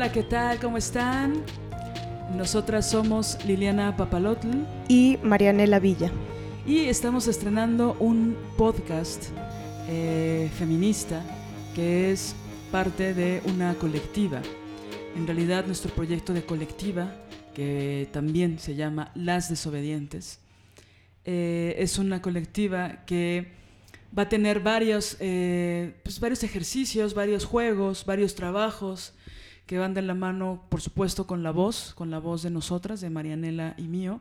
Hola, ¿qué tal? ¿Cómo están? Nosotras somos Liliana Papalotl y Marianela Villa. Y estamos estrenando un podcast eh, feminista que es parte de una colectiva. En realidad nuestro proyecto de colectiva, que también se llama Las Desobedientes, eh, es una colectiva que va a tener varios, eh, pues varios ejercicios, varios juegos, varios trabajos que van de la mano, por supuesto, con la voz, con la voz de nosotras, de Marianela y mío,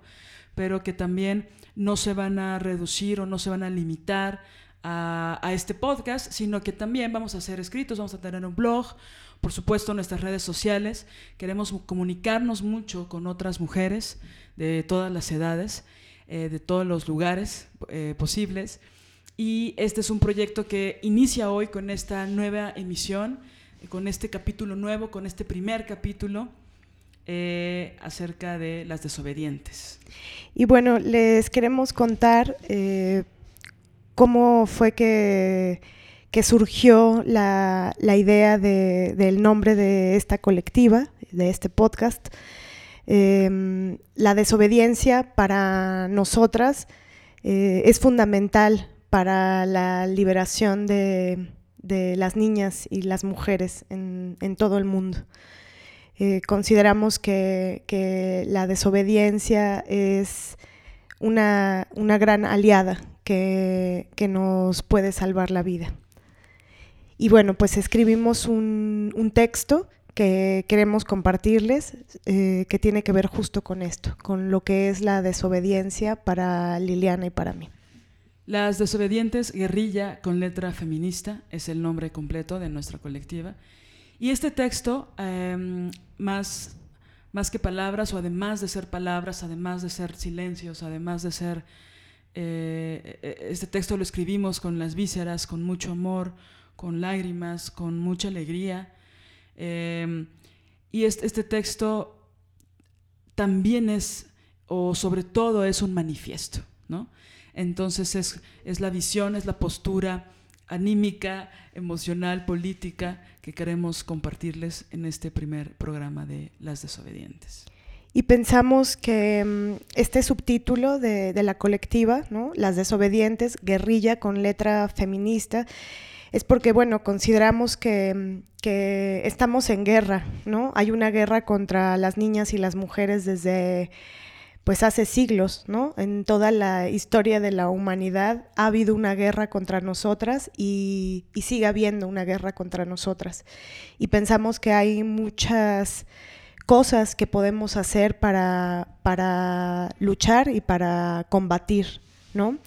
pero que también no se van a reducir o no se van a limitar a, a, este podcast, sino que también vamos a hacer escritos, vamos a tener un blog, por supuesto nuestras redes sociales, queremos comunicarnos mucho con otras mujeres de todas las edades, eh, de todos los lugares eh, posibles. Y este es un proyecto que inicia hoy con esta nueva emisión, con este capítulo nuevo, con este primer capítulo eh, acerca de las desobedientes. Y bueno, les queremos contar eh, cómo fue que, surgió la, idea de, del nombre de esta colectiva, de este podcast. Eh, la desobediencia para nosotras eh, es fundamental para la liberación de, de, las niñas y las mujeres en, todo el mundo. Eh, consideramos que, que, la desobediencia es una, una gran aliada que, que, nos puede salvar la vida. Y bueno, pues escribimos un, un texto que queremos compartirles, eh, que tiene que ver justo con esto, con lo que es la desobediencia para Liliana y para mí. Las desobedientes guerrilla con letra feminista es el nombre completo de nuestra colectiva. Y este texto, eh, más, más que palabras, o además de ser palabras, además de ser silencios, además de ser... Eh, este texto lo escribimos con las vísceras, con mucho amor, con lágrimas, con mucha alegría. Eh, y este, este, texto también es, o sobre todo es un manifiesto, ¿no? Entonces es, es la visión, es la postura anímica, emocional, política que queremos compartirles en este primer programa de Las Desobedientes. Y pensamos que um, este subtítulo de, de la colectiva, ¿no? Las Desobedientes, guerrilla con letra feminista, es porque, bueno, consideramos que, que, estamos en guerra, ¿no? Hay una guerra contra las niñas y las mujeres desde, pues, hace siglos, ¿no? En toda la historia de la humanidad ha habido una guerra contra nosotras y, sigue habiendo una guerra contra nosotras. Y pensamos que hay muchas cosas que podemos hacer para, para luchar y para combatir, ¿no?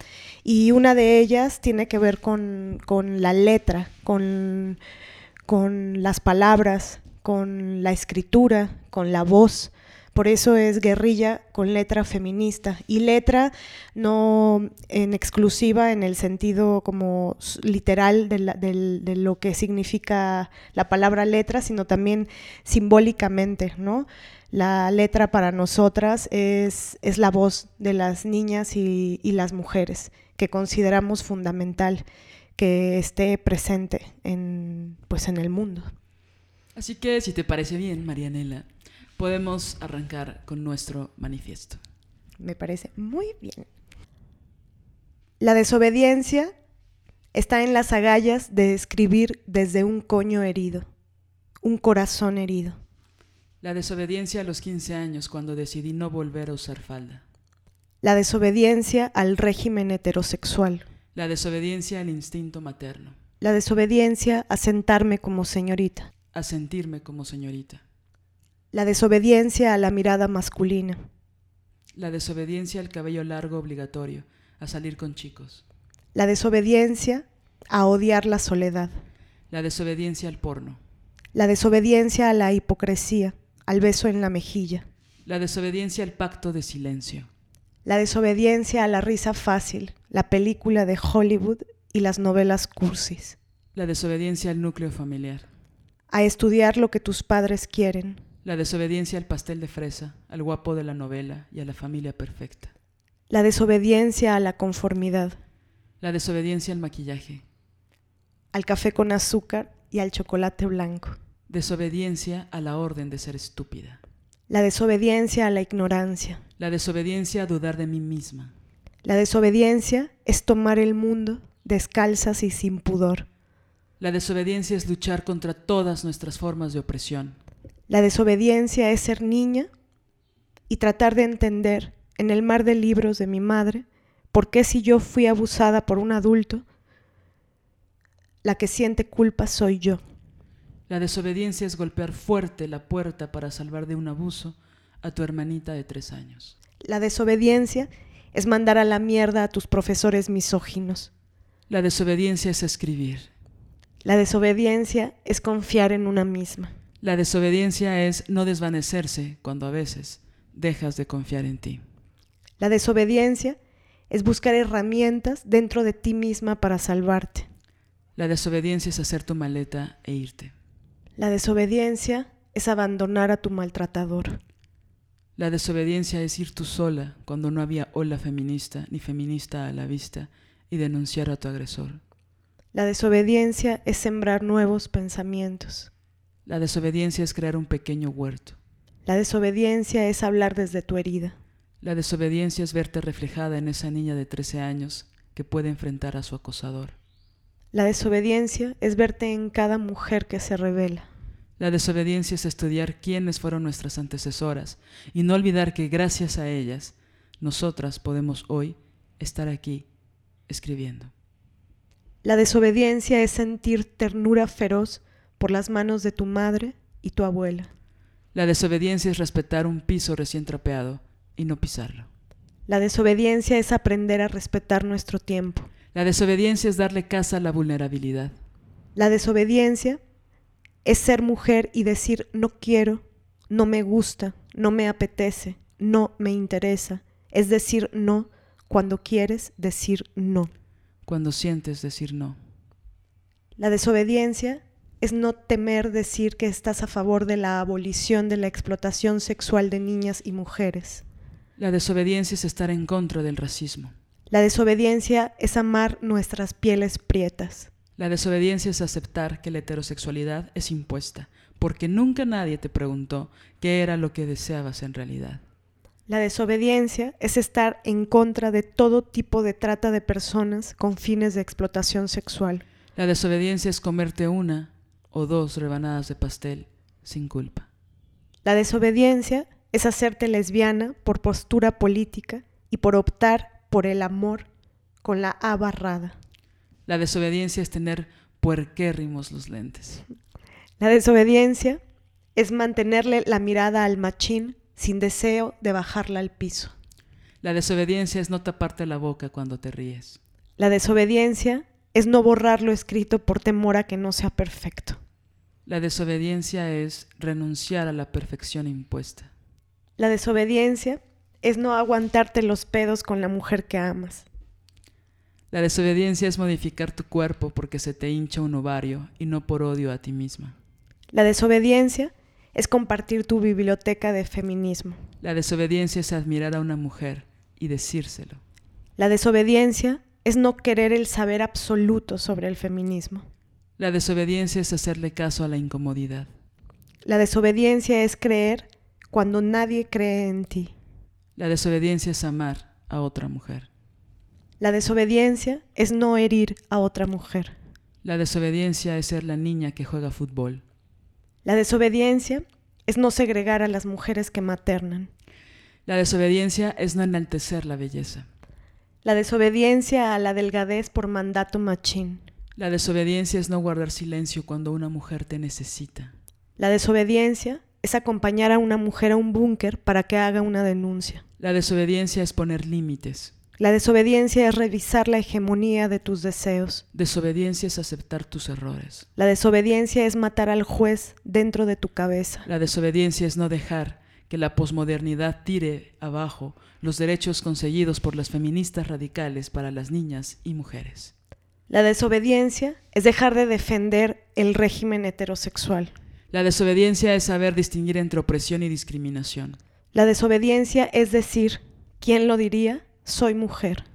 Y una de ellas tiene que ver con, con la letra, con, con, las palabras, con la escritura, con la voz. Por eso es guerrilla con letra feminista. Y letra no en exclusiva en el sentido como literal de, lo que significa la palabra letra, sino también simbólicamente, ¿no? La letra para nosotras es, es la voz de las niñas y, y las mujeres que consideramos fundamental que esté presente en, pues, en el mundo. Así que, si te parece bien, Marianela, podemos arrancar con nuestro manifiesto. Me parece muy bien. La desobediencia está en las agallas de escribir desde un coño herido, un corazón herido. La desobediencia a los 15 años cuando decidí no volver a usar falda. La desobediencia al régimen heterosexual. La desobediencia al instinto materno. La desobediencia a sentarme como señorita. A sentirme como señorita. La desobediencia a la mirada masculina. La desobediencia al cabello largo obligatorio, a salir con chicos. La desobediencia a odiar la soledad. La desobediencia al porno. La desobediencia a la hipocresía, al beso en la mejilla. La desobediencia al pacto de silencio. La desobediencia a la risa fácil, la película de Hollywood y las novelas cursis. La desobediencia al núcleo familiar. A estudiar lo que tus padres quieren. La desobediencia al pastel de fresa, al guapo de la novela y a la familia perfecta. La desobediencia a la conformidad. La desobediencia al maquillaje. Al café con azúcar y al chocolate blanco. Desobediencia a la orden de ser estúpida. La desobediencia a la ignorancia. La desobediencia a dudar de mí misma. La desobediencia es tomar el mundo descalzas y sin pudor. La desobediencia es luchar contra todas nuestras formas de opresión. La desobediencia es ser niña y tratar de entender en el mar de libros de mi madre por qué si yo fui abusada por un adulto, la que siente culpa soy yo. La desobediencia es golpear fuerte la puerta para salvar de un abuso a tu hermanita de tres años. La desobediencia es mandar a la mierda a tus profesores misóginos. La desobediencia es escribir. La desobediencia es confiar en una misma. La desobediencia es no desvanecerse cuando a veces dejas de confiar en ti. La desobediencia es buscar herramientas dentro de ti misma para salvarte. La desobediencia es hacer tu maleta e irte. La desobediencia es abandonar a tu maltratador. La desobediencia es ir tú sola cuando no había ola feminista ni feminista a la vista y denunciar a tu agresor. La desobediencia es sembrar nuevos pensamientos. La desobediencia es crear un pequeño huerto. La desobediencia es hablar desde tu herida. La desobediencia es verte reflejada en esa niña de 13 años que puede enfrentar a su acosador. La desobediencia es verte en cada mujer que se revela. La desobediencia es estudiar quiénes fueron nuestras antecesoras y no olvidar que gracias a ellas nosotras podemos hoy estar aquí escribiendo. La desobediencia es sentir ternura feroz por las manos de tu madre y tu abuela. La desobediencia es respetar un piso recién trapeado y no pisarlo. La desobediencia es aprender a respetar nuestro tiempo. La desobediencia es darle casa a la vulnerabilidad. La desobediencia es ser mujer y decir no quiero, no me gusta, no me apetece, no me interesa. Es decir no cuando quieres decir no. Cuando sientes decir no. La desobediencia es no temer decir que estás a favor de la abolición de la explotación sexual de niñas y mujeres. La desobediencia es estar en contra del racismo. La desobediencia es amar nuestras pieles prietas. La desobediencia es aceptar que la heterosexualidad es impuesta, porque nunca nadie te preguntó qué era lo que deseabas en realidad. La desobediencia es estar en contra de todo tipo de trata de personas con fines de explotación sexual. La desobediencia es comerte una o dos rebanadas de pastel sin culpa. La desobediencia es hacerte lesbiana por postura política y por optar por el amor con la A barrada. La desobediencia es tener puerquérrimos los lentes. La desobediencia es mantenerle la mirada al machín sin deseo de bajarla al piso. La desobediencia es no taparte la boca cuando te ríes. La desobediencia es no borrar lo escrito por temor a que no sea perfecto. La desobediencia es renunciar a la perfección impuesta. La desobediencia es no aguantarte los pedos con la mujer que amas. La desobediencia es modificar tu cuerpo porque se te hincha un ovario y no por odio a ti misma. La desobediencia es compartir tu biblioteca de feminismo. La desobediencia es admirar a una mujer y decírselo. La desobediencia es no querer el saber absoluto sobre el feminismo. La desobediencia es hacerle caso a la incomodidad. La desobediencia es creer cuando nadie cree en ti. La desobediencia es amar a otra mujer. La desobediencia es no herir a otra mujer. La desobediencia es ser la niña que juega fútbol. La desobediencia es no segregar a las mujeres que maternan. La desobediencia es no enaltecer la belleza. La desobediencia a la delgadez por mandato machín. La desobediencia es no guardar silencio cuando una mujer te necesita. La desobediencia es acompañar a una mujer a un búnker para que haga una denuncia. La desobediencia es poner límites. La desobediencia es revisar la hegemonía de tus deseos. Desobediencia es aceptar tus errores. La desobediencia es matar al juez dentro de tu cabeza. La desobediencia es no dejar que la posmodernidad tire abajo los derechos conseguidos por las feministas radicales para las niñas y mujeres. La desobediencia es dejar de defender el régimen heterosexual. La desobediencia es saber distinguir entre opresión y discriminación. La desobediencia es decir, ¿quién lo diría? Soy mujer.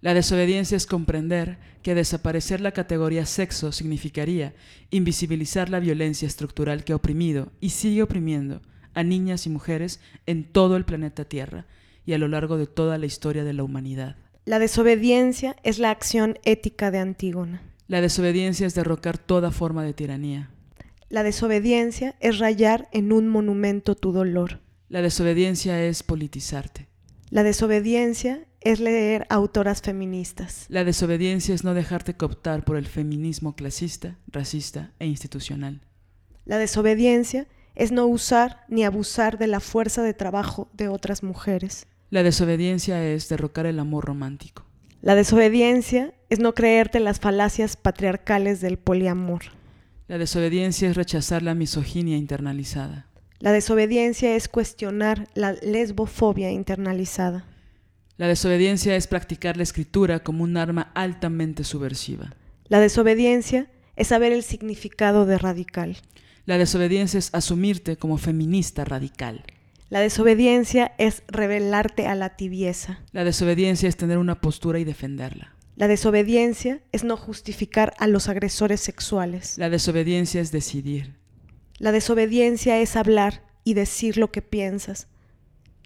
La desobediencia es comprender que desaparecer la categoría sexo significaría invisibilizar la violencia estructural que ha oprimido y sigue oprimiendo a niñas y mujeres en todo el planeta Tierra y a lo largo de toda la historia de la humanidad. La desobediencia es la acción ética de Antígona. La desobediencia es derrocar toda forma de tiranía. La desobediencia es rayar en un monumento tu dolor. La desobediencia es politizarte. La desobediencia es leer autoras feministas. La desobediencia es no dejarte cooptar por el feminismo clasista, racista e institucional. La desobediencia es no usar ni abusar de la fuerza de trabajo de otras mujeres. La desobediencia es derrocar el amor romántico. La desobediencia es no creerte las falacias patriarcales del poliamor. La desobediencia es rechazar la misoginia internalizada. La desobediencia es cuestionar la lesbofobia internalizada. La desobediencia es practicar la escritura como un arma altamente subversiva. La desobediencia es saber el significado de radical. La desobediencia es asumirte como feminista radical. La desobediencia es rebelarte a la tibieza. La desobediencia es tener una postura y defenderla. La desobediencia es no justificar a los agresores sexuales. La desobediencia es decidir. La desobediencia es hablar y decir lo que piensas.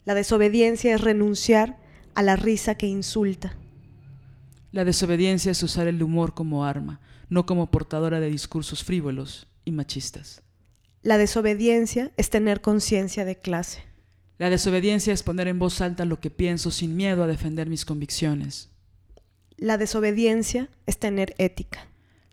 La desobediencia es renunciar a la risa que insulta. La desobediencia es usar el humor como arma, no como portadora de discursos frívolos y machistas. La desobediencia es tener conciencia de clase. La desobediencia es poner en voz alta lo que pienso sin miedo a defender mis convicciones. La desobediencia es tener ética.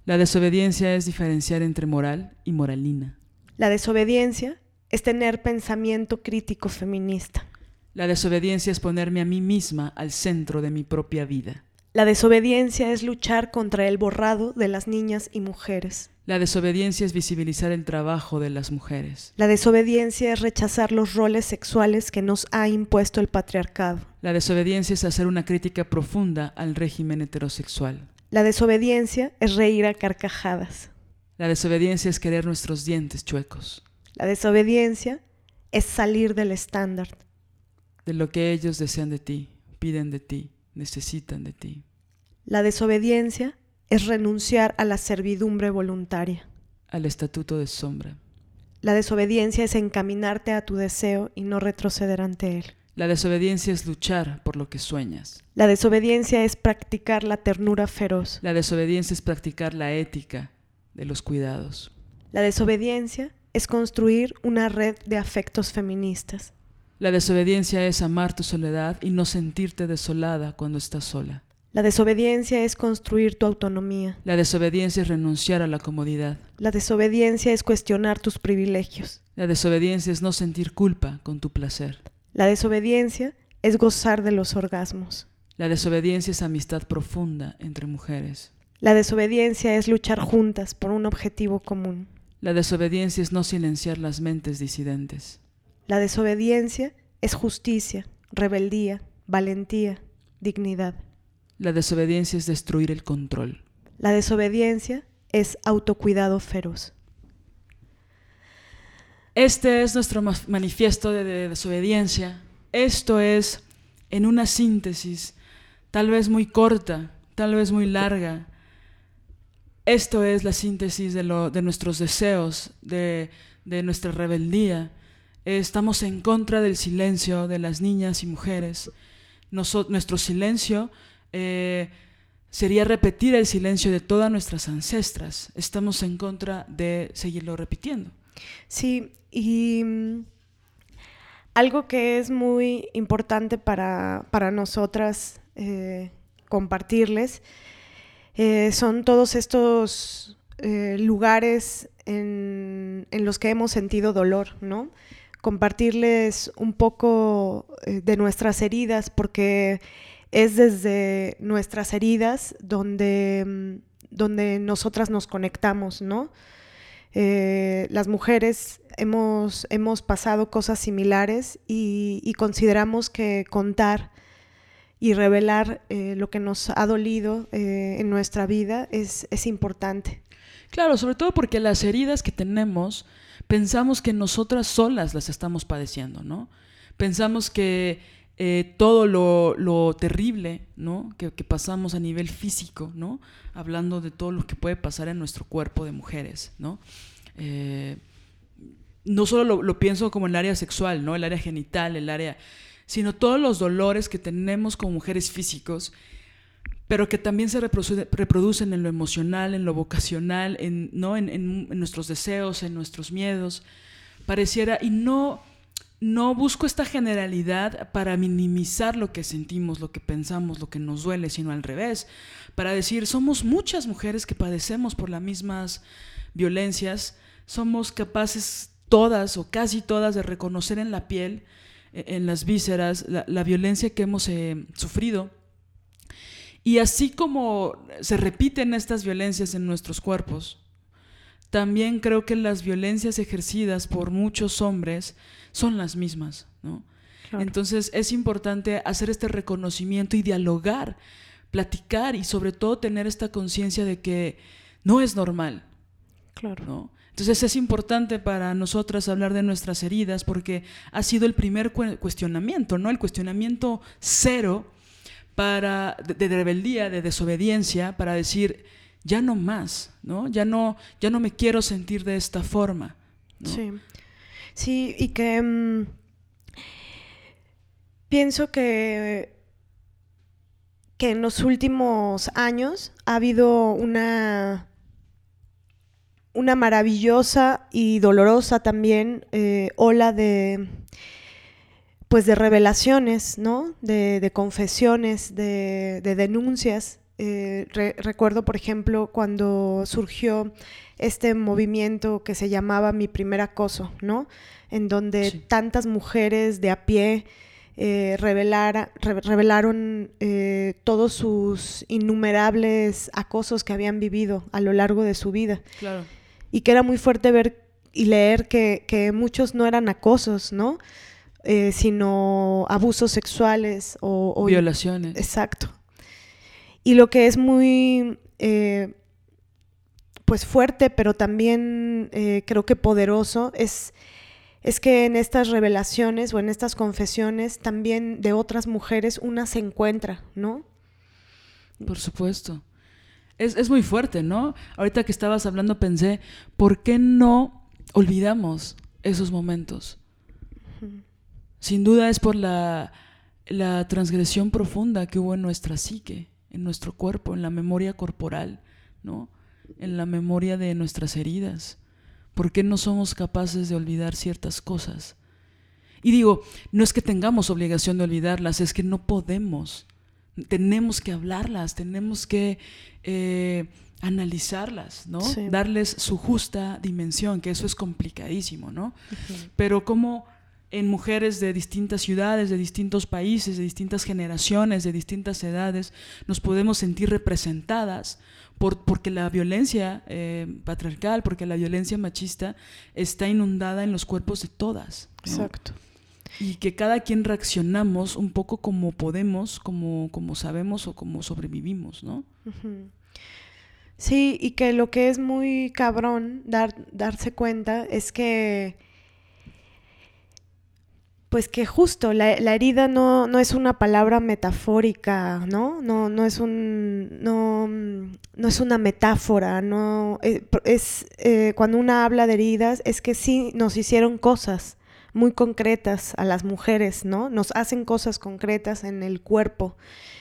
La desobediencia es diferenciar entre moral y moralina. La desobediencia es tener pensamiento crítico feminista. La desobediencia es ponerme a mí misma al centro de mi propia vida. La desobediencia es luchar contra el borrado de las niñas y mujeres. La desobediencia es visibilizar el trabajo de las mujeres. La desobediencia es rechazar los roles sexuales que nos ha impuesto el patriarcado. La desobediencia es hacer una crítica profunda al régimen heterosexual. La desobediencia es reír a carcajadas. La desobediencia es querer nuestros dientes chuecos. La desobediencia es salir del estándar. De lo que ellos desean de ti, piden de ti, necesitan de ti. La desobediencia es renunciar a la servidumbre voluntaria. Al estatuto de sombra. La desobediencia es encaminarte a tu deseo y no retroceder ante él. La desobediencia es luchar por lo que sueñas. La desobediencia es practicar la ternura feroz. La desobediencia es practicar la ética de los cuidados. La desobediencia es construir una red de afectos feministas. La desobediencia es amar tu soledad y no sentirte desolada cuando estás sola. La desobediencia es construir tu autonomía. La desobediencia es renunciar a la comodidad. La desobediencia es cuestionar tus privilegios. La desobediencia es no sentir culpa con tu placer. La desobediencia es gozar de los orgasmos. La desobediencia es amistad profunda entre mujeres. La desobediencia es luchar juntas por un objetivo común. La desobediencia es no silenciar las mentes disidentes. La desobediencia es justicia, rebeldía, valentía, dignidad. La desobediencia es destruir el control. La desobediencia es autocuidado feroz. Este es nuestro manifiesto de, desobediencia. Esto es, en una síntesis, tal vez muy corta, tal vez muy larga, esto es la síntesis de, lo, de nuestros deseos, de, de nuestra rebeldía. Estamos en contra del silencio de las niñas y mujeres. nuestro silencio eh, sería repetir el silencio de todas nuestras ancestras. Estamos en contra de seguirlo repitiendo. Sí, y mm, algo que es muy importante para, para nosotras eh, compartirles eh, son todos estos lugares en, los que hemos sentido dolor, ¿no? Compartirles un poco eh, de nuestras heridas, porque es desde nuestras heridas donde, mm, donde nosotras nos conectamos, ¿no? las mujeres hemos, hemos pasado cosas similares y consideramos que contar y revelar eh, lo que nos ha dolido eh, en nuestra vida es, es importante. Claro, sobre todo porque las heridas que tenemos pensamos que nosotras solas las estamos padeciendo, ¿no? Pensamos que eh, todo lo, terrible ¿no? Que, pasamos a nivel físico, ¿no? hablando de todo lo que puede pasar en nuestro cuerpo de mujeres. ¿no? Eh, no solo lo, pienso como el área sexual, ¿no? el área genital, el área, sino todos los dolores que tenemos como mujeres físicos, pero que también se reproducen en lo emocional, en lo vocacional, en, ¿no? en nuestros deseos, en nuestros miedos. Pareciera, y no no busco esta generalidad para minimizar lo que sentimos, lo que pensamos, lo que nos duele, sino al revés, para decir, somos muchas mujeres que padecemos por las mismas violencias, somos capaces todas o casi todas de reconocer en la piel, e, en las vísceras, la, violencia que hemos eh, sufrido. Y así como se repiten estas violencias en nuestros cuerpos, también creo que las violencias ejercidas por muchos hombres son las mismas, ¿no? Entonces es importante hacer este reconocimiento y dialogar, platicar y sobre todo tener esta conciencia de que no es normal. Claro. ¿no? Entonces es importante para nosotras hablar de nuestras heridas porque ha sido el primer cuestionamiento, ¿no? El cuestionamiento cero para, de, rebeldía, de desobediencia, para decir, ya no más, ¿no? Ya no, ya no me quiero sentir de esta forma. Sí. Sí, y que mm, pienso que, que en los últimos años ha habido una, una maravillosa y dolorosa también eh, ola de pues de revelaciones, ¿no? De, confesiones, de, denuncias. Eh, recuerdo, por ejemplo, cuando surgió este movimiento que se llamaba Mi primer acoso, ¿no? En donde tantas mujeres de a pie eh, revelaron eh, todos sus innumerables acosos que habían vivido a lo largo de su vida. Claro. Y que era muy fuerte ver y leer que, muchos no eran acosos, ¿no? Eh, sino abusos sexuales o, violaciones. Exacto. Y lo que es muy pues fuerte, pero también eh, creo que poderoso, es, es que en estas revelaciones o en estas confesiones también de otras mujeres una se encuentra, ¿no? Por supuesto. Es, muy fuerte, ¿no? Ahorita que estabas hablando pensé, ¿por qué no olvidamos esos momentos? Sin duda es por la, la transgresión profunda que hubo en nuestra psique, en nuestro cuerpo, en la memoria corporal, ¿no? en la memoria de nuestras heridas? ¿Por qué no somos capaces de olvidar ciertas cosas? Y digo, no es que tengamos obligación de olvidarlas, es que no podemos. Tenemos que hablarlas, tenemos que eh, analizarlas, ¿no? Darles su justa dimensión, que eso es complicadísimo, ¿no? Pero como en mujeres de distintas ciudades, de distintos países, de distintas generaciones, de distintas edades, nos podemos sentir representadas porque la violencia eh, patriarcal, porque la violencia machista está inundada en los cuerpos de todas. Exacto. Y que cada quien reaccionamos un poco como podemos, como, como sabemos o como sobrevivimos, ¿no? Sí, y que lo que es muy cabrón dar, darse cuenta es que pues que justo la, herida no, no, es una palabra metafórica, ¿no? No, no, es, un, no, no es una metáfora, no eh, es, eh, cuando una habla de heridas es que sí nos hicieron cosas muy concretas a las mujeres, ¿no? Nos hacen cosas concretas en el cuerpo,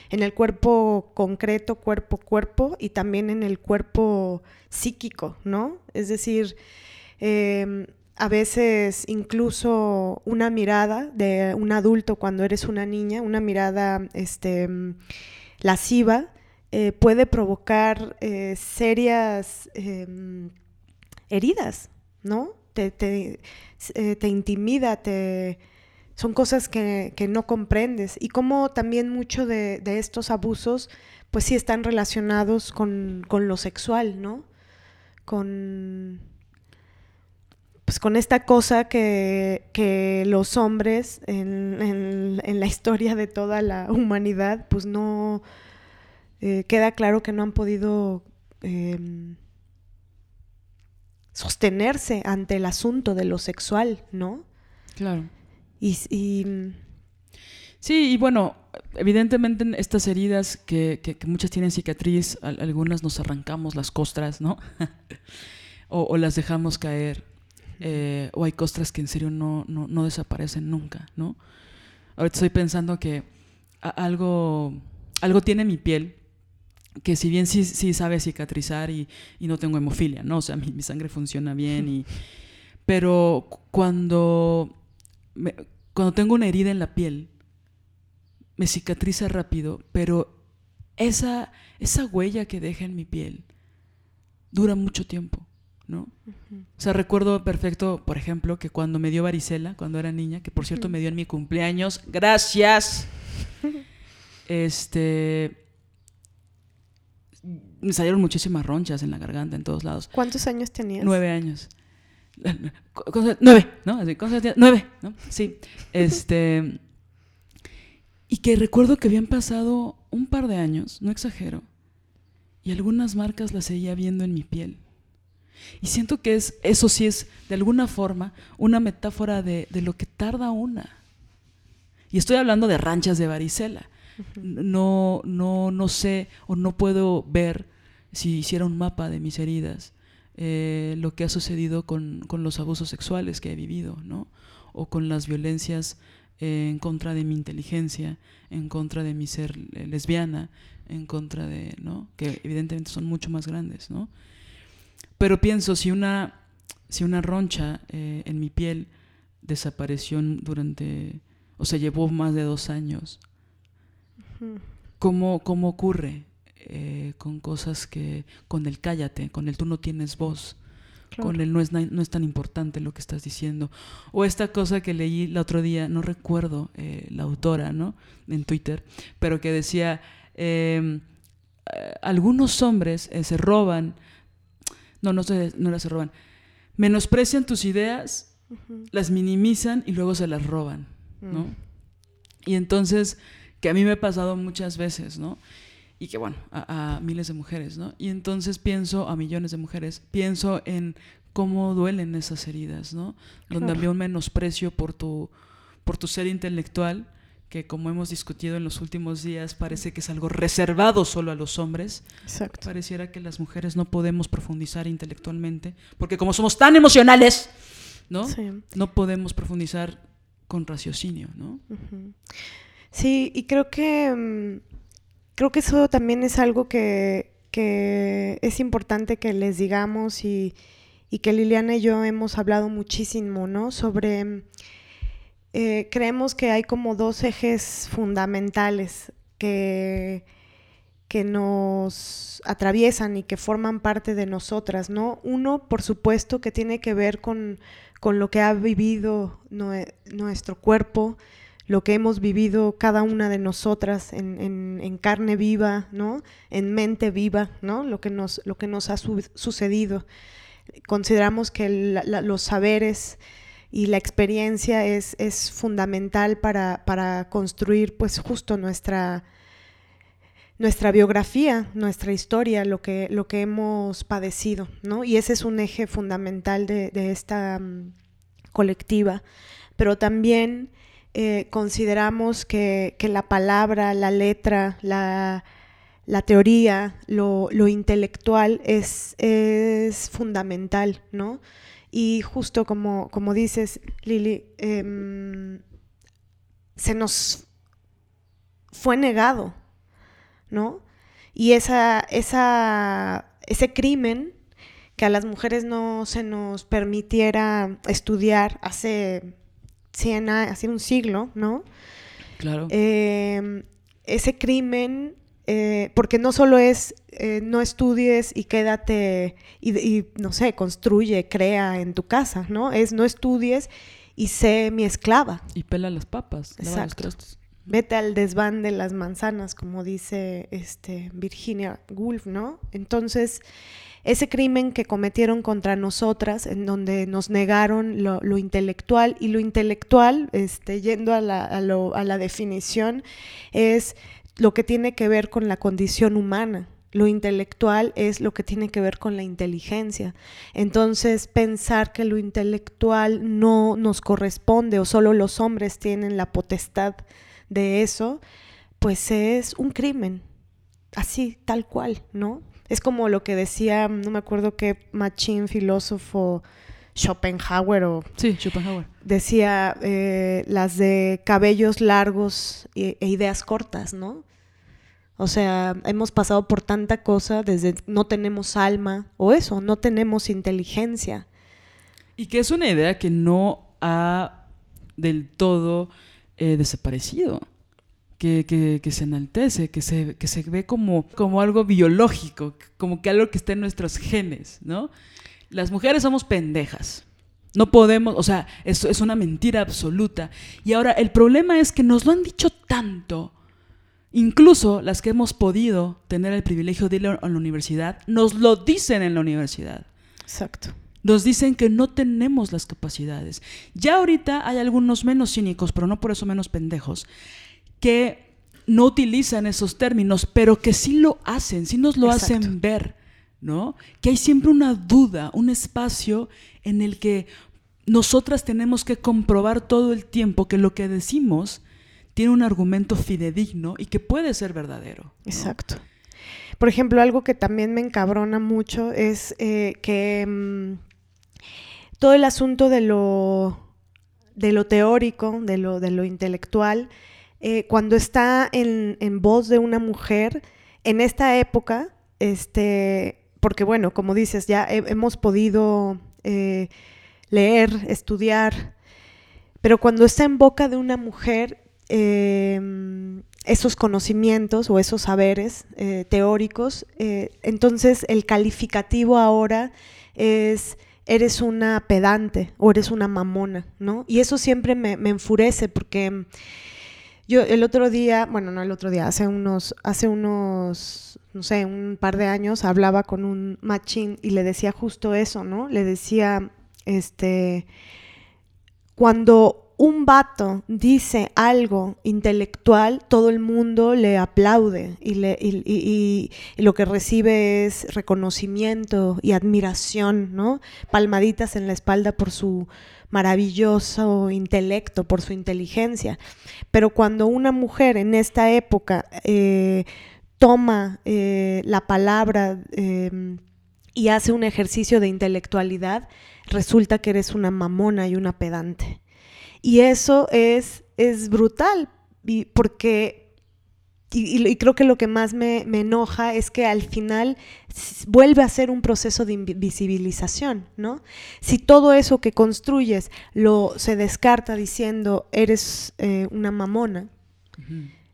en el cuerpo concreto, cuerpo, cuerpo, y también en el cuerpo psíquico, ¿no? Es decir, em, a veces incluso una mirada de un adulto cuando eres una niña, una mirada este, lasciva, eh, puede provocar eh, serias em, heridas, ¿no? Te, te, eh, intimida, te, son cosas que, no comprendes. Y como también mucho de, de, estos abusos, pues sí están relacionados con, con lo sexual, ¿no? Con pues con esta cosa que, los hombres en, la historia de toda la humanidad, pues no eh, queda claro que no han podido em, sostenerse ante el asunto de lo sexual, ¿no? Claro. Y, Sí, y bueno, evidentemente estas heridas que, que, muchas tienen cicatriz, algunas nos arrancamos las costras, ¿no? o, las dejamos caer. Eh, o hay costras que en serio no, no, no, desaparecen nunca, ¿no? Ahorita estoy pensando que algo, algo tiene mi piel que si bien sí, sí sabe cicatrizar y, y, no tengo hemofilia, ¿no? O sea, mi, mi sangre funciona bien y... Pero cuando, cuando tengo una herida en la piel, me cicatriza rápido, pero esa, esa huella que deja en mi piel dura mucho tiempo, ¿no? O sea, recuerdo perfecto, por ejemplo, que cuando me dio varicela, cuando era niña, que por cierto me dio en mi cumpleaños, gracias, este, me salieron muchísimas ronchas en la garganta, en todos lados. ¿Cuántos años tenías? Nueve años. Nueve, ¿no? Así, nueve, ¿no? Sí. Este y que recuerdo que habían pasado un par de años, no exagero, y algunas marcas las seguía viendo en mi piel. Y siento que es, eso sí es, de alguna forma, una metáfora de, lo que tarda una. Y estoy hablando de ranchas de varicela. No, no, no sé o no puedo ver si hiciera un mapa de mis heridas, eh, lo que ha sucedido con, con, los abusos sexuales que he vivido, ¿no? O con las violencias en contra de mi inteligencia, en contra de mi ser lesbiana, en contra de, ¿no? Que evidentemente son mucho más grandes, ¿no? Pero pienso, si una, si una roncha eh, en mi piel desapareció durante, o se llevó más de dos años, ¿cómo, cómo ocurre eh, con cosas que, con el cállate, con el tú no tienes voz? con él no es, no es tan importante lo que estás diciendo. O esta cosa que leí el otro día, no recuerdo eh, la autora, ¿no? En Twitter, pero que decía, em, eh, algunos hombres eh, se roban, no, no, se, no las roban, menosprecian tus ideas, las minimizan y luego se las roban, ¿no? Mm. Y entonces, que a mí me ha pasado muchas veces, ¿no? y que bueno, a, miles de mujeres, ¿no? Y entonces pienso, a millones de mujeres, pienso en cómo duelen esas heridas, ¿no? Donde había un menosprecio por tu, por tu ser intelectual, que como hemos discutido en los últimos días, parece que es algo reservado solo a los hombres. Exacto. Pareciera que las mujeres no podemos profundizar intelectualmente, porque como somos tan emocionales, ¿no? No podemos profundizar con raciocinio, ¿no? Sí, y creo que mm, creo que eso también es algo que, es importante que les digamos y, que Liliana y yo hemos hablado muchísimo, ¿no? Sobre, eh, creemos que hay como dos ejes fundamentales que, que nos atraviesan y que forman parte de nosotras, ¿no? Uno, por supuesto, que tiene que ver con, con lo que ha vivido nuestro cuerpo, lo que hemos vivido cada una de nosotras en, carne viva, ¿no? En mente viva, ¿no? Lo que nos, lo que nos ha sucedido. Consideramos que los saberes y la experiencia es, es fundamental para, para, construir pues justo nuestra, nuestra biografía, nuestra historia, lo que, lo que hemos padecido, ¿no? Y ese es un eje fundamental de, esta mm, colectiva. Pero también eh, consideramos que, la palabra, la letra, la, teoría, lo, intelectual es, es, fundamental, ¿no? Y justo como, como dices, Lili, em, se nos fue negado, ¿no? Y esa, esa, ese crimen que a las mujeres no se nos permitiera estudiar hace 100 hace un siglo, ¿no? Claro. Em, ese crimen, eh, porque no solo es eh, no estudies y quédate y, no sé, construye, crea en tu casa, ¿no? Es no estudies y sé mi esclava. Y pela las papas, Exacto. Vete al desván de las manzanas, como dice este Virginia Woolf, ¿no? Entonces, ese crimen que cometieron contra nosotras, en donde nos negaron lo, intelectual, y lo intelectual, este, yendo a la, a, a la definición, es lo que tiene que ver con la condición humana. Lo intelectual es lo que tiene que ver con la inteligencia. Entonces, pensar que lo intelectual no nos corresponde o solo los hombres tienen la potestad de eso, pues es un crimen, así, tal cual, ¿no? Es como lo que decía, no me acuerdo qué machín filósofo Schopenhauer o... Sí, Schopenhauer. Decía eh, las de cabellos largos e, ideas cortas, ¿no? O sea, hemos pasado por tanta cosa desde no tenemos alma o eso, no tenemos inteligencia. Y que es una idea que no ha del todo eh, desaparecido. Que, que, se enaltece, que se, que se ve como, como algo biológico, como que algo que está en nuestros genes, ¿no? Las mujeres somos pendejas. No podemos, o sea, eso es una mentira absoluta. Y ahora el problema es que nos lo han dicho tanto Incluso las que hemos podido tener el privilegio de ir a la universidad, nos lo dicen en la universidad. Exacto. Nos dicen que no tenemos las capacidades. Ya ahorita hay algunos menos cínicos, pero no por eso menos pendejos, que no utilizan esos términos, pero que sí lo hacen, sí nos lo hacen ver, ¿no? Que hay siempre una duda, un espacio en el que nosotras tenemos que comprobar todo el tiempo que lo que decimos tiene un argumento fidedigno y que puede ser verdadero. Exacto. Por ejemplo, algo que también me encabrona mucho es eh, que mm, todo el asunto de lo, de lo teórico, de lo, de lo intelectual, eh, cuando está en, voz de una mujer, en esta época, este, porque bueno, como dices, ya hemos podido eh, leer, estudiar, pero cuando está en boca de una mujer, Em, esos conocimientos o esos saberes eh, teóricos. Eh, entonces el calificativo ahora es eres una pedante o eres una mamona, ¿no? Y eso siempre me, enfurece porque yo el otro día, bueno, no el otro día, hace unos, hace unos, no sé, un par de años hablaba con un machín y le decía justo eso, ¿no? Le decía, este, cuando un vato dice algo intelectual, todo el mundo le aplaude y, le, y, lo que recibe es reconocimiento y admiración, ¿no? Palmaditas en la espalda por su maravilloso intelecto, por su inteligencia. Pero cuando una mujer en esta época eh, toma eh, la palabra em, y hace un ejercicio de intelectualidad, resulta que eres una mamona y una pedante. Y eso es, es brutal, porque, y, creo que lo que más me, enoja es que al final vuelve a ser un proceso de invisibilización, ¿no? Si todo eso que construyes lo se descarta diciendo eres eh, una mamona,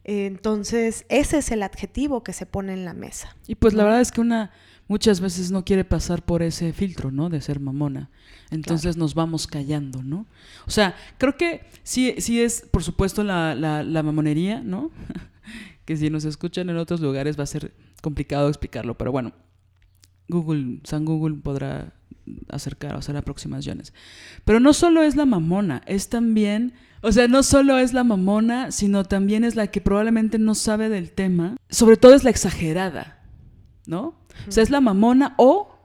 entonces ese es el adjetivo que se pone en la mesa. Y pues la verdad es que una muchas veces no quiere pasar por ese filtro, ¿no? De ser mamona. Entonces nos vamos callando, ¿no? O sea, creo que sí, sí es, por supuesto, la, la, mamonería, ¿no? que si nos escuchan en otros lugares va a ser complicado explicarlo, pero bueno, Google, San Google podrá acercar o hacer aproximaciones. Pero no solo es la mamona, es también, o sea, no solo es la mamona, sino también es la que probablemente no sabe del tema, sobre todo es la exagerada, ¿no? O sea, es la mamona o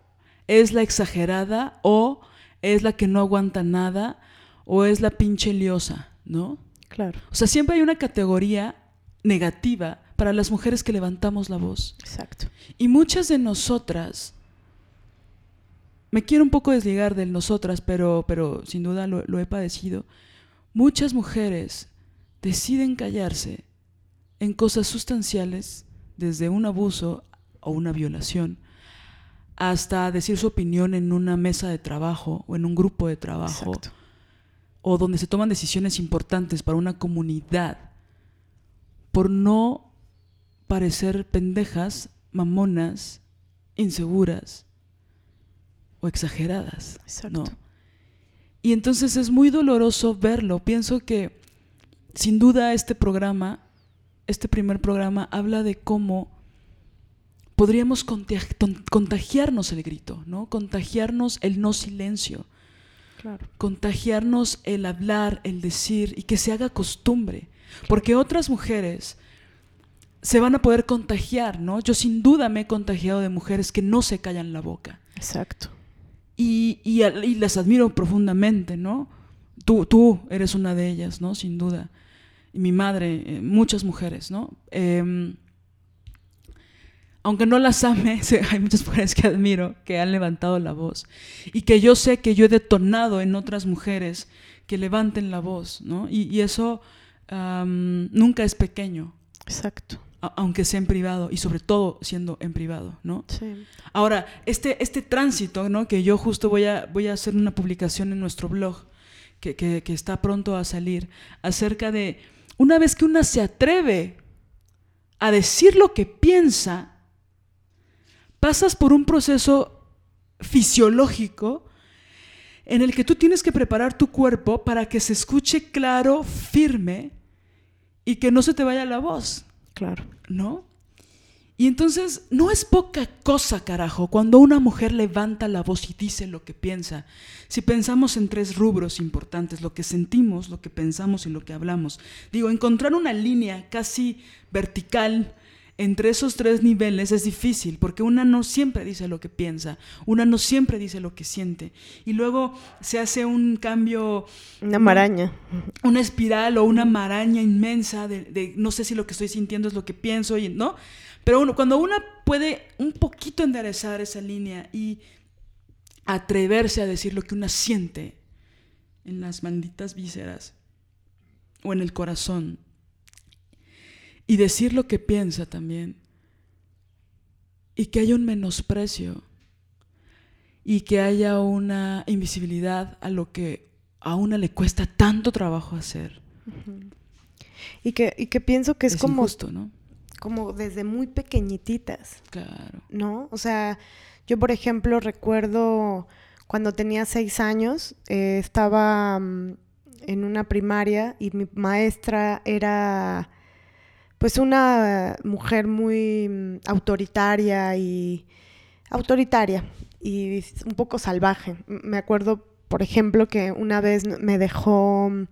es la exagerada o es la que no aguanta nada o es la pinche liosa, ¿no? Claro. O sea, siempre hay una categoría negativa para las mujeres que levantamos la voz. Exacto. Y muchas de nosotras, me quiero un poco desligar de nosotras, pero, pero sin duda lo, lo he padecido, muchas mujeres deciden callarse en cosas sustanciales, desde un abuso o una violación, hasta decir su opinión en una mesa de trabajo o en un grupo de trabajo, o donde se toman decisiones importantes para una comunidad, por no parecer pendejas, mamonas, inseguras o exageradas. ¿no? Y entonces es muy doloroso verlo. Pienso que sin duda este programa, este primer programa, habla de cómo podríamos contagiarnos el grito, ¿no? Contagiarnos el no silencio. Contagiarnos el hablar, el decir y que se haga costumbre. Porque otras mujeres se van a poder contagiar, ¿no? Yo sin duda me he contagiado de mujeres que no se callan la boca. Exacto. Y, las admiro profundamente, ¿no? Tú, tú eres una de ellas, ¿no? Sin duda. y mi madre, eh, muchas mujeres, ¿no? Em, aunque no las ame, hay muchas mujeres que admiro que han levantado la voz y que yo sé que yo he detonado en otras mujeres que levanten la voz, ¿no? Y, eso nunca es pequeño. Exacto. aunque sea en privado y sobre todo siendo en privado, ¿no? Sí. Ahora, este, este tránsito, ¿no? Que yo justo voy a, voy a hacer una publicación en nuestro blog que, que está pronto a salir acerca de una vez que una se atreve a decir lo que piensa, pasas por un proceso fisiológico en el que tú tienes que preparar tu cuerpo para que se escuche claro, firme y que no se te vaya la voz. Claro. ¿No? Y entonces no es poca cosa, carajo, cuando una mujer levanta la voz y dice lo que piensa. Si pensamos en tres rubros importantes, lo que sentimos, lo que pensamos y lo que hablamos. Digo, encontrar una línea casi vertical entre esos tres niveles es difícil, porque una no siempre dice lo que piensa, una no siempre dice lo que siente. Y luego se hace un cambio... Una maraña. Una espiral o una maraña inmensa de, no sé si lo que estoy sintiendo es lo que pienso, y, ¿no? Pero uno, cuando una puede un poquito enderezar esa línea y atreverse a decir lo que una siente en las malditas vísceras o en el corazón, y decir lo que piensa también. Y que haya un menosprecio y que haya una invisibilidad a lo que a una le cuesta tanto trabajo hacer. y, que, y que pienso que es, como... Injusto, ¿no? Como desde muy pequeñititas. Claro. ¿No? O sea, yo por ejemplo recuerdo cuando tenía seis años, eh, estaba mm, en una primaria y mi maestra era pues una mujer muy mm, autoritaria y autoritaria y un poco salvaje. Me acuerdo, por ejemplo, que una vez me dejó mm,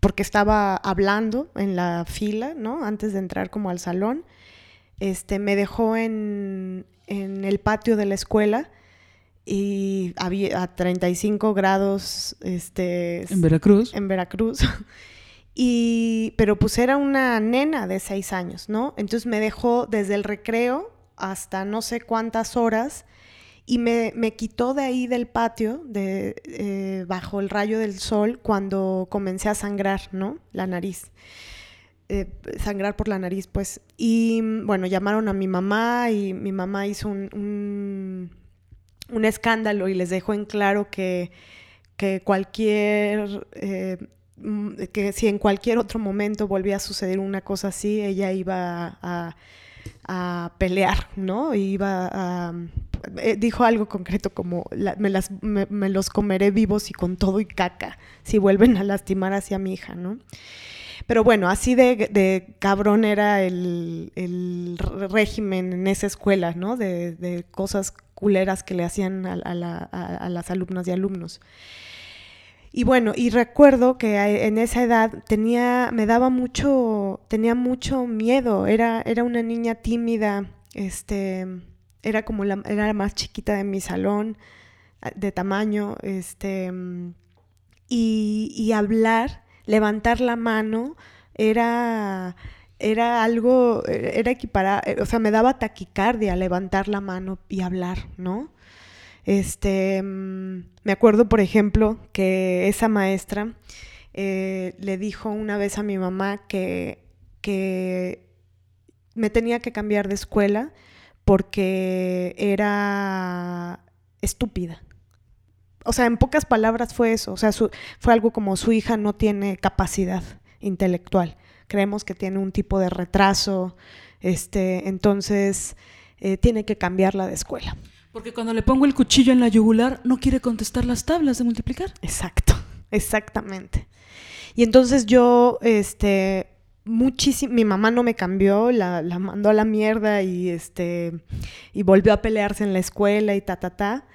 porque estaba hablando en la fila, ¿no? Antes de entrar como al salón, este, me dejó en, en el patio de la escuela y había a 35 grados este en Veracruz en Veracruz Y, pero pues era una nena de seis años, ¿no? Entonces me dejó desde el recreo hasta no sé cuántas horas y me, quitó de ahí del patio, de, eh, bajo el rayo del sol, cuando comencé a sangrar, ¿no? La nariz. Eh, sangrar por la nariz, pues. Y bueno, llamaron a mi mamá y mi mamá hizo un, un, escándalo y les dejó en claro que, que cualquier eh, Mm, que si en cualquier otro momento volvía a suceder una cosa así, ella iba a, pelear, ¿no? Iba a... Eh, dijo algo concreto como, me, los comeré vivos y con todo y caca si vuelven a lastimar hacia mi hija, ¿no? Pero bueno, así de, cabrón era el, régimen en esa escuela, ¿no? De, cosas culeras que le hacían a las alumnas y alumnos. Y bueno, y recuerdo que en esa edad tenía, me daba mucho, tenía mucho miedo, era, era una niña tímida, este, era como la, era la más chiquita de mi salón, de tamaño, este, y, hablar, levantar la mano, era, era algo, era equiparar, o sea, me daba taquicardia levantar la mano y hablar, ¿no? Este, mm, me acuerdo, por ejemplo, que esa maestra eh, le dijo una vez a mi mamá que, que me tenía que cambiar de escuela porque era estúpida. O sea, en pocas palabras fue eso. O sea, fue algo como su hija no tiene capacidad intelectual. Creemos que tiene un tipo de retraso. Este, entonces, eh, tiene que cambiarla de escuela. Porque cuando le pongo el cuchillo en la yugular, no quiere contestar las tablas de multiplicar. Exacto, exactamente. Y entonces yo, este, muchísimo, mi mamá no me cambió, la, mandó a la mierda y, este, y volvió a pelearse en la escuela y ta, ta, ta.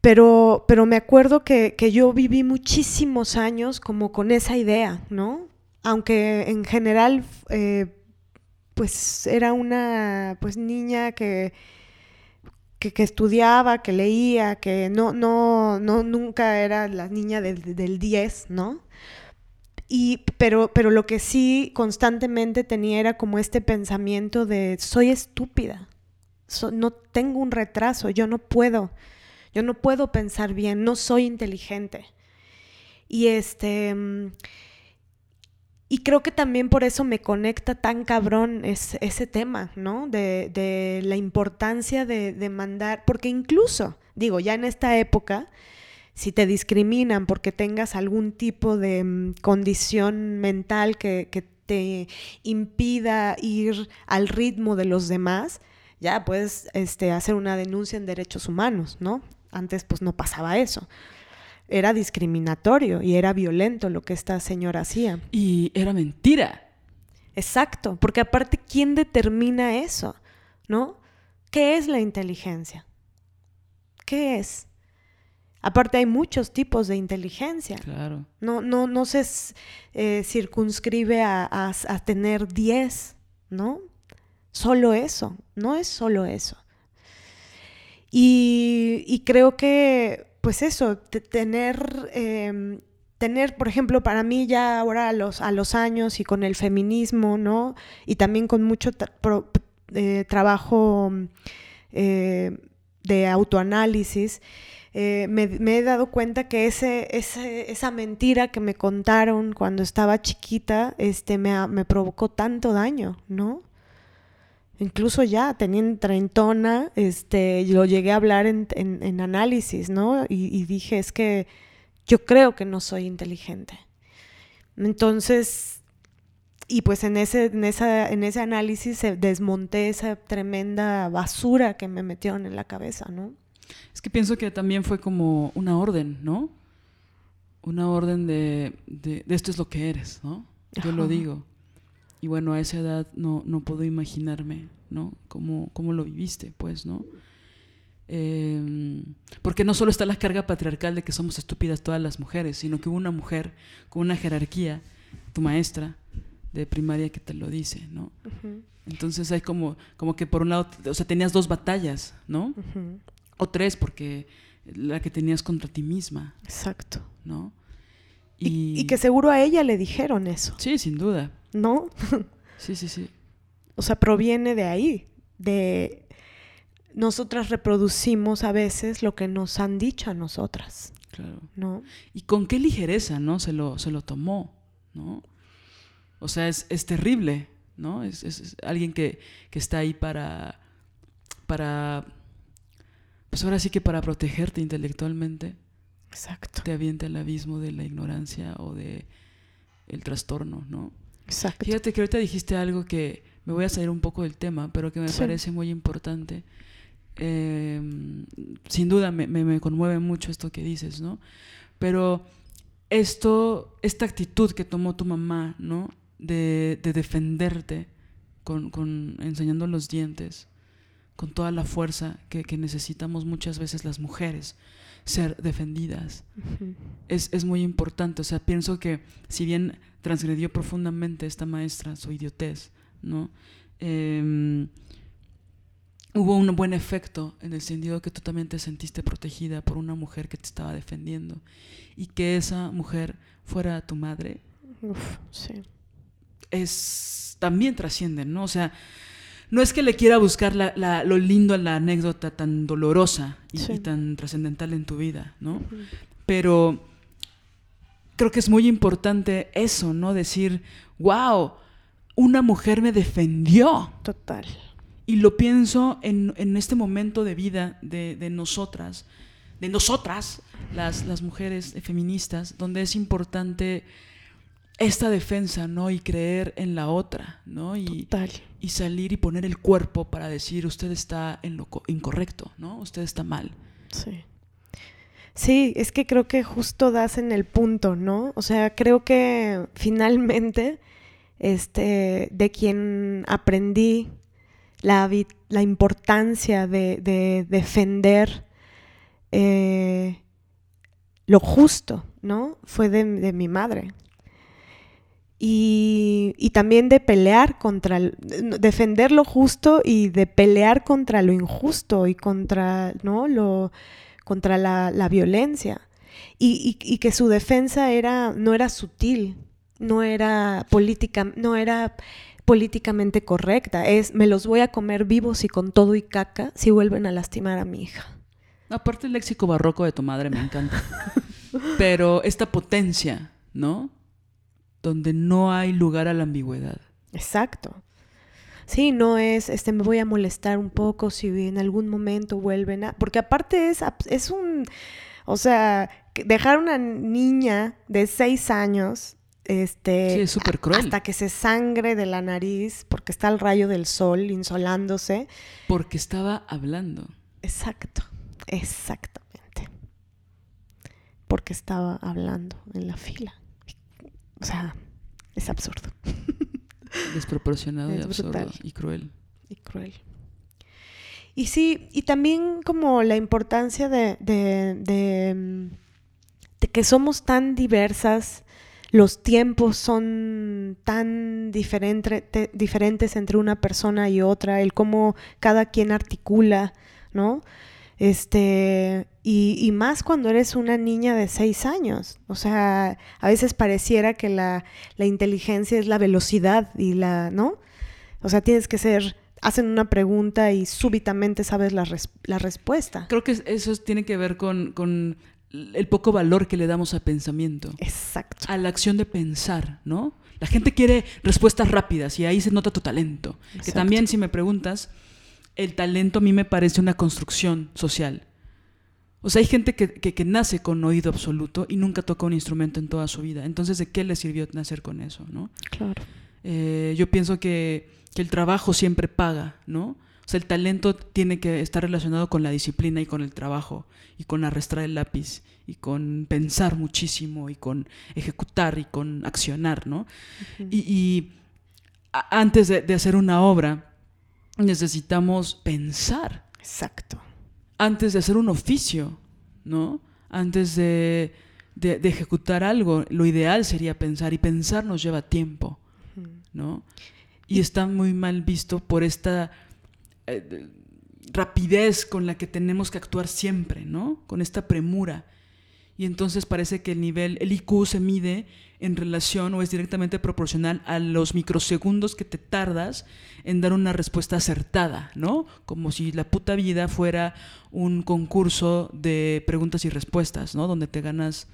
Pero, pero me acuerdo que, yo viví muchísimos años como con esa idea, ¿no? Aunque en general, eh, pues era una pues niña que estudiaba, que leía, que no, no, no, nunca era la niña del, del 10, ¿no? Y, pero, pero lo que sí constantemente tenía era como este pensamiento de soy estúpida, no tengo un retraso, yo no puedo, yo no puedo pensar bien, no soy inteligente. Y este mm, y creo que también por eso me conecta tan cabrón ese tema, ¿no? De, la importancia de, de, mandar, porque incluso, digo, ya en esta época, si te discriminan porque tengas algún tipo de mm, condición mental que, que te impida ir al ritmo de los demás, ya puedes este, hacer una denuncia en derechos humanos, ¿no? Antes pues no pasaba eso era discriminatorio y era violento lo que esta señora hacía. Y era mentira. Exacto, porque aparte, ¿quién determina eso? ¿No? ¿Qué es la inteligencia? ¿Qué es? Aparte hay muchos tipos de inteligencia. Claro. No, no, no se eh, circunscribe a, tener 10, ¿no? Solo eso, no es solo eso. y creo que pues eso, tener, em, tener, por ejemplo, para mí ya ahora a los, a los años y con el feminismo, ¿no? Y también con mucho eh, trabajo eh, de autoanálisis, eh, me, he dado cuenta que ese, esa mentira que me contaron cuando estaba chiquita este, me, me provocó tanto daño, ¿no? Incluso ya teniendo treintona, este, lo llegué a hablar en, análisis, ¿no? Y, dije, es que yo creo que no soy inteligente. Entonces, y pues en ese, en esa, en ese análisis se desmonté esa tremenda basura que me metieron en la cabeza, ¿no? Es que pienso que también fue como una orden, ¿no? Una orden de, de, esto es lo que eres, ¿no? Yo lo digo. Y bueno, a esa edad no, no puedo imaginarme, ¿no? Cómo, cómo lo viviste, pues, ¿no? Em, porque no solo está la carga patriarcal de que somos estúpidas todas las mujeres, sino que hubo una mujer con una jerarquía, tu maestra de primaria que te lo dice, ¿no? Entonces hay como, como que por un lado, o sea, tenías dos batallas, ¿no? O tres, porque la que tenías contra ti misma. Exacto. ¿No? Y, y que seguro a ella le dijeron eso. Sí, sin duda. ¿No? Sí, sí, sí. O sea, proviene de ahí, de nosotras reproducimos a veces lo que nos han dicho a nosotras. Claro. ¿No? Y con qué ligereza, ¿no? Se lo, se lo tomó, ¿no? O sea, es, terrible, ¿no? Es, alguien que, que, está ahí para, para, pues ahora sí que para protegerte intelectualmente. Exacto. Te avienta al abismo de la ignorancia o de el trastorno, ¿no? Exacto. Fíjate que ahorita dijiste algo que me voy a salir un poco del tema, pero que me parece muy importante. Em, sin duda me, me, conmueve mucho esto que dices, ¿no? Pero esto, esta actitud que tomó tu mamá, ¿no? De, de defenderte con, con, enseñando los dientes, con toda la fuerza que, que necesitamos muchas veces las mujeres ser defendidas. es, es, muy importante. O sea, pienso que si bien transgredió profundamente esta maestra su idiotez, ¿no? Em, hubo un buen efecto en el sentido que tú también te sentiste protegida por una mujer que te estaba defendiendo y que esa mujer fuera tu madre. Uf, sí. Es también trasciende, ¿no? O sea, no es que le quiera buscar lo lindo a la anécdota tan dolorosa y, tan trascendental en tu vida, ¿no? Pero creo que es muy importante eso, ¿no? Decir, wow, una mujer me defendió. Total. Y lo pienso en, este momento de vida de, de nosotras, de nosotras, las, las mujeres feministas, donde es importante esta defensa, ¿no? Y creer en la otra, ¿no? Y, y salir y poner el cuerpo para decir, usted está en lo incorrecto, ¿no? Usted está mal. Sí. Sí, es que creo que justo das en el punto, ¿no? O sea, creo que finalmente, este, de quien aprendí la, la importancia de, defender eh, lo justo, ¿no? Fue de, de mi madre y, también de pelear contra, defender lo justo y de pelear contra lo injusto y contra, ¿no? lo, contra la, violencia. Y, que su defensa era, no era sutil, no era política, no era políticamente correcta, es me los voy a comer vivos y con todo y caca si vuelven a lastimar a mi hija. Aparte el léxico barroco de tu madre me encanta. Pero esta potencia, ¿no? Donde no hay lugar a la ambigüedad. Exacto. Sí, no es, este, me voy a molestar un poco si en algún momento vuelven a... Porque aparte es, es un... O sea, dejar una niña de seis años este, es súper cruel. Hasta que se sangre de la nariz porque está el rayo del sol insolándose. Porque estaba hablando. Exacto, exactamente. Porque estaba hablando en la fila. O sea, es absurdo. Desproporcionado y absurdo y cruel. Y cruel. Y sí, y también como la importancia de, de, de, de que somos tan diversas los tiempos son tan diferentes entre una persona y otra, el cómo cada quien articula, ¿no? Este, y, más cuando eres una niña de seis años. O sea, a veces pareciera que la, inteligencia es la velocidad y la, ¿no? O sea, tienes que ser, hacen una pregunta y súbitamente sabes la, la respuesta. Creo que eso tiene que ver con, con el poco valor que le damos al pensamiento. Exacto. A la acción de pensar, ¿no? La gente quiere respuestas rápidas y ahí se nota tu talento. Que también, si me preguntas, el talento a mí me parece una construcción social. O sea, hay gente que, nace con oído absoluto y nunca toca un instrumento en toda su vida. Entonces, ¿de qué le sirvió nacer con eso, no? Claro. Eh, yo pienso que, que el trabajo siempre paga, ¿no? O sea, el talento tiene que estar relacionado con la disciplina y con el trabajo, y con arrastrar el lápiz, y con pensar muchísimo, y con ejecutar, y con accionar, ¿no? Y, antes de, hacer una obra, necesitamos pensar. Exacto. Antes de hacer un oficio, ¿no? Antes de, ejecutar algo, lo ideal sería pensar, y pensar nos lleva tiempo, ¿no? Y está muy mal visto por esta eh, rapidez con la que tenemos que actuar siempre, ¿no? Con esta premura. Y entonces parece que el nivel, el IQ se mide en relación o es directamente proporcional a los microsegundos que te tardas en dar una respuesta acertada, ¿no? Como si la puta vida fuera un concurso de preguntas y respuestas, ¿no? Donde te ganas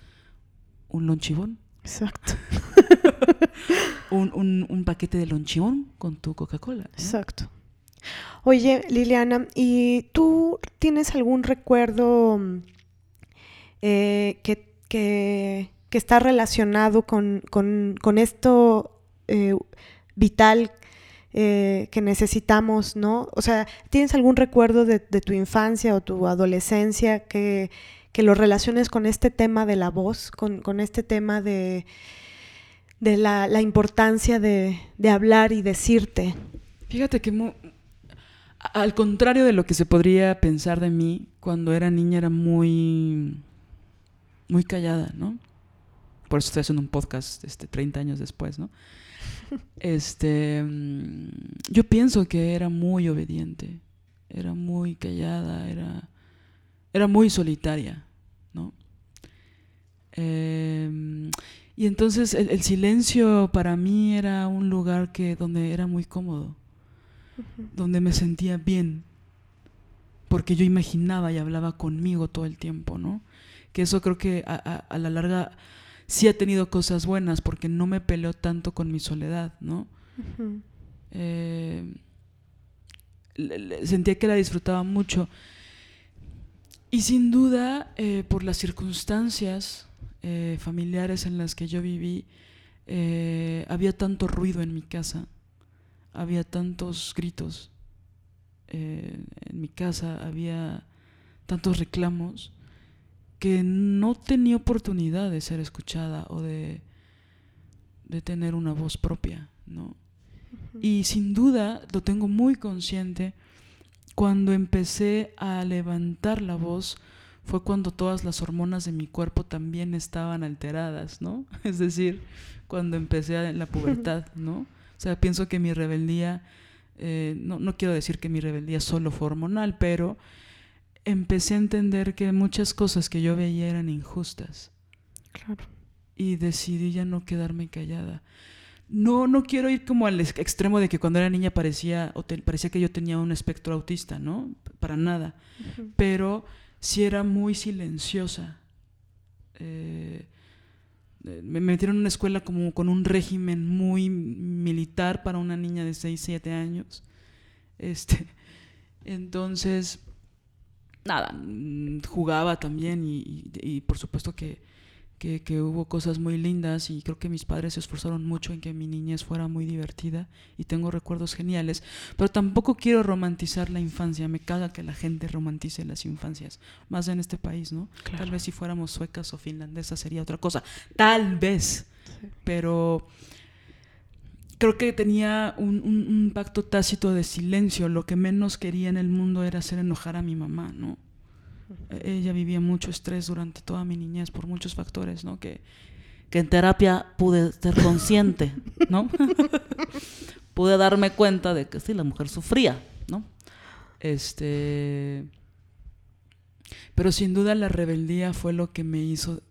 un lonchibón. Exacto. un, un, paquete de lonchibón con tu Coca-Cola. Exacto. Oye, Liliana, ¿y tú tienes algún recuerdo mm, eh, que, está relacionado con, esto eh, vital eh, que necesitamos, ¿no? O sea, ¿tienes algún recuerdo de, tu infancia o tu adolescencia que, lo relaciones con este tema de la voz, con, este tema de, de la, importancia de, de, hablar y decirte? Fíjate que al contrario de lo que se podría pensar de mí, cuando era niña era muy, muy callada, ¿no? Por eso estoy haciendo un podcast este, 30 años después, ¿no? Este, mm, yo pienso que era muy obediente, era muy callada, era, era muy solitaria, ¿no? Em, y entonces el, el, silencio para mí era un lugar que donde era muy cómodo donde me sentía bien, porque yo imaginaba y hablaba conmigo todo el tiempo, ¿no? Que eso creo que a, la larga sí ha tenido cosas buenas, porque no me peleó tanto con mi soledad, ¿no? Eh, sentía que la disfrutaba mucho. Y sin duda, eh, por las circunstancias eh, familiares en las que yo viví, había tanto ruido en mi casa había tantos gritos en mi casa, había tantos reclamos que no tenía oportunidad de ser escuchada o de, de tener una voz propia, ¿no? Y sin duda lo tengo muy consciente cuando empecé a levantar la voz fue cuando todas las hormonas de mi cuerpo también estaban alteradas, ¿no? Es decir, cuando empecé en la pubertad, ¿no? O sea, pienso que mi rebeldía, eh, no, no quiero decir que mi rebeldía solo fue hormonal, pero empecé a entender que muchas cosas que yo veía eran injustas. Claro. y decidí ya no quedarme callada. No, no quiero ir como al extremo de que cuando era niña parecía, o parecía que yo tenía un espectro autista, ¿no? Para nada. Pero sí era muy silenciosa. Eh, me metieron en una escuela como con un régimen muy militar para una niña de 6, 7 años. Este, entonces, nada, mm, jugaba también y por supuesto que que, hubo cosas muy lindas y creo que mis padres se esforzaron mucho en que mi niñez fuera muy divertida y tengo recuerdos geniales, pero tampoco quiero romantizar la infancia, me caga que la gente romantice las infancias, más en este país, ¿no? Tal vez si fuéramos suecas o finlandesas sería otra cosa, tal vez, pero creo que tenía un, un pacto tácito de silencio, lo que menos quería en el mundo era hacer enojar a mi mamá, ¿no? ella vivía mucho estrés durante toda mi niñez por muchos factores, ¿no? Que, que en terapia pude ser consciente, ¿no? pude darme cuenta de que sí, la mujer sufría, ¿no? Este... Pero sin duda la rebeldía fue lo que me hizo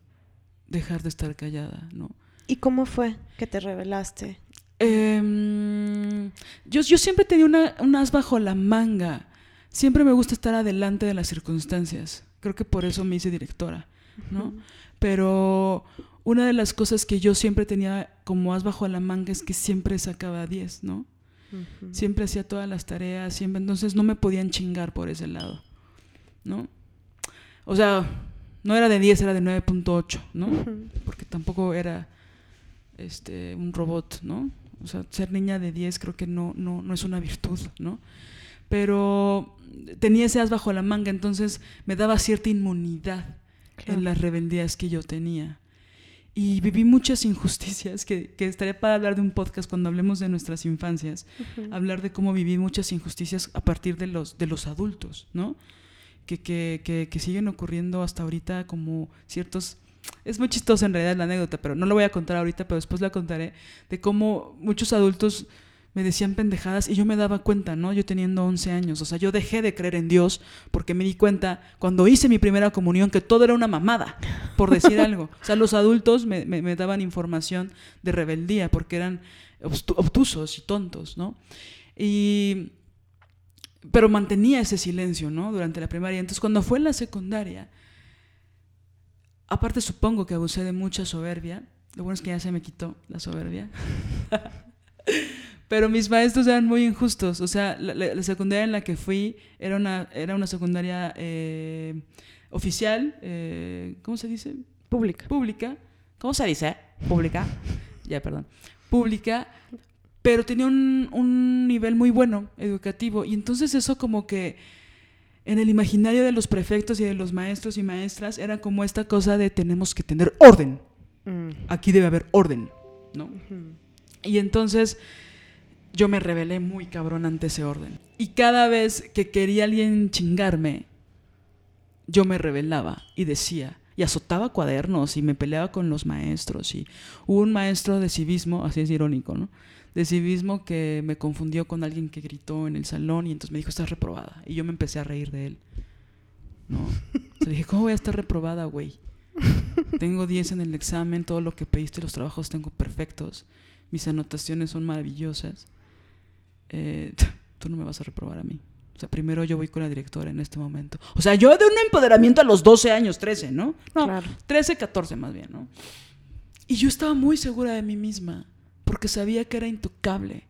dejar de estar callada, ¿no? ¿Y cómo fue que te rebelaste? Yo, yo siempre tenía una, un as bajo la manga siempre me gusta estar adelante de las circunstancias. Creo que por eso me hice directora, ¿no? Pero una de las cosas que yo siempre tenía como as bajo la manga es que siempre sacaba 10, ¿no? Siempre hacía todas las tareas, siempre, entonces no me podían chingar por ese lado, ¿no? O sea, no era de 10, era de 9.8, ¿no? Porque tampoco era este un robot, ¿no? O sea, ser niña de 10 creo que no, no, no es una virtud, ¿no? Pero tenía ese as bajo la manga, entonces me daba cierta inmunidad en las rebeldías que yo tenía. Y viví muchas injusticias, que, estaría para hablar de un podcast cuando hablemos de nuestras infancias, hablar de cómo viví muchas injusticias a partir de los, de los adultos, ¿no? Que, que, que, siguen ocurriendo hasta ahorita como ciertos... Es muy chistoso en realidad la anécdota, pero no lo voy a contar ahorita, pero después la contaré, de cómo muchos adultos me decían pendejadas y yo me daba cuenta, ¿no? Yo teniendo 11 años, o sea, yo dejé de creer en Dios porque me di cuenta cuando hice mi primera comunión que todo era una mamada, por decir algo. O sea, los adultos me, me, daban información de rebeldía porque eran obtusos y tontos, ¿no? Y... Pero mantenía ese silencio, ¿no? Durante la primaria. Entonces, cuando fue en la secundaria, aparte supongo que abusé de mucha soberbia, lo bueno es que ya se me quitó la soberbia. Pero mis maestros eran muy injustos. O sea, la, secundaria en la que fui era una, era una secundaria eh, oficial. Eh, ¿Cómo se dice? Pública. Pública. ¿Cómo se dice? Pública. ya, perdón. Pública. Pero tenía un, un nivel muy bueno, educativo. Y entonces eso como que en el imaginario de los prefectos y de los maestros y maestras era como esta cosa de tenemos que tener orden. Mm. Aquí debe haber orden, ¿no? Y entonces yo me rebelé muy cabrón ante ese orden. Y cada vez que quería alguien chingarme, yo me rebelaba y decía, y azotaba cuadernos y me peleaba con los maestros. Y hubo un maestro de civismo, así es irónico, ¿no? De civismo que me confundió con alguien que gritó en el salón y entonces me dijo, estás reprobada. Y yo me empecé a reír de él. ¿No? O dije, ¿cómo voy a estar reprobada, güey? Tengo 10 en el examen, todo lo que pediste, los trabajos tengo perfectos, mis anotaciones son maravillosas. Eh, tú no me vas a reprobar a mí. O sea, primero yo voy con la directora en este momento. O sea, yo de un empoderamiento a los 12 años, 13, ¿no? No, 13, 14 más bien, ¿no? Y yo estaba muy segura de mí misma, porque sabía que era intocable.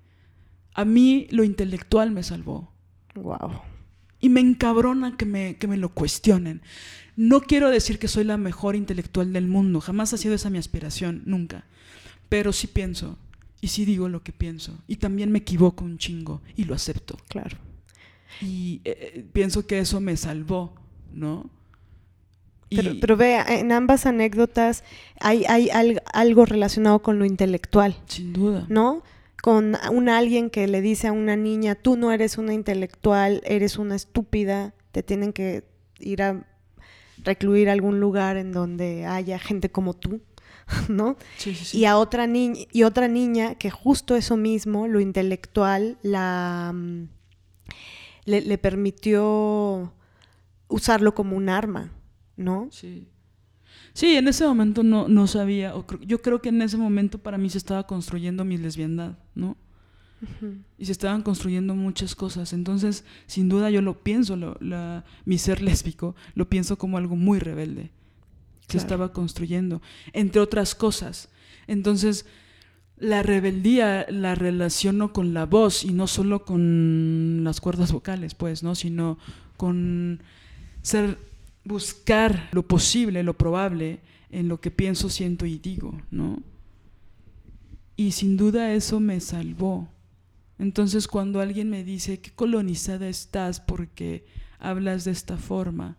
A mí lo intelectual me salvó. Wow. Y me encabrona que me, que me lo cuestionen. No quiero decir que soy la mejor intelectual del mundo, jamás ha sido esa mi aspiración, nunca. Pero sí pienso y sí digo lo que pienso. Y también me equivoco un chingo y lo acepto. Claro. Y eh, eh, pienso que eso me salvó, ¿no? Pero, pero vea, en ambas anécdotas hay, hay algo relacionado con lo intelectual. Sin duda. ¿No? Con un alguien que le dice a una niña, tú no eres una intelectual, eres una estúpida, te tienen que ir a recluir a algún lugar en donde haya gente como tú. ¿no? Y a otra niña, y otra niña que justo eso mismo, lo intelectual, la mm, le, permitió usarlo como un arma, ¿no? Sí. Sí, en ese momento no, no sabía, yo creo que en ese momento para mí se estaba construyendo mi lesbiandad, ¿no? Y se estaban construyendo muchas cosas. Entonces, sin duda yo lo pienso, la, mi ser lésbico, lo pienso como algo muy rebelde. Se estaba construyendo, entre otras cosas. Entonces, la rebeldía la relaciono con la voz y no solo con las cuerdas vocales, pues, ¿no? Sino con ser, buscar lo posible, lo probable en lo que pienso, siento y digo, ¿no? Y sin duda eso me salvó. Entonces cuando alguien me dice, qué colonizada estás porque hablas de esta forma,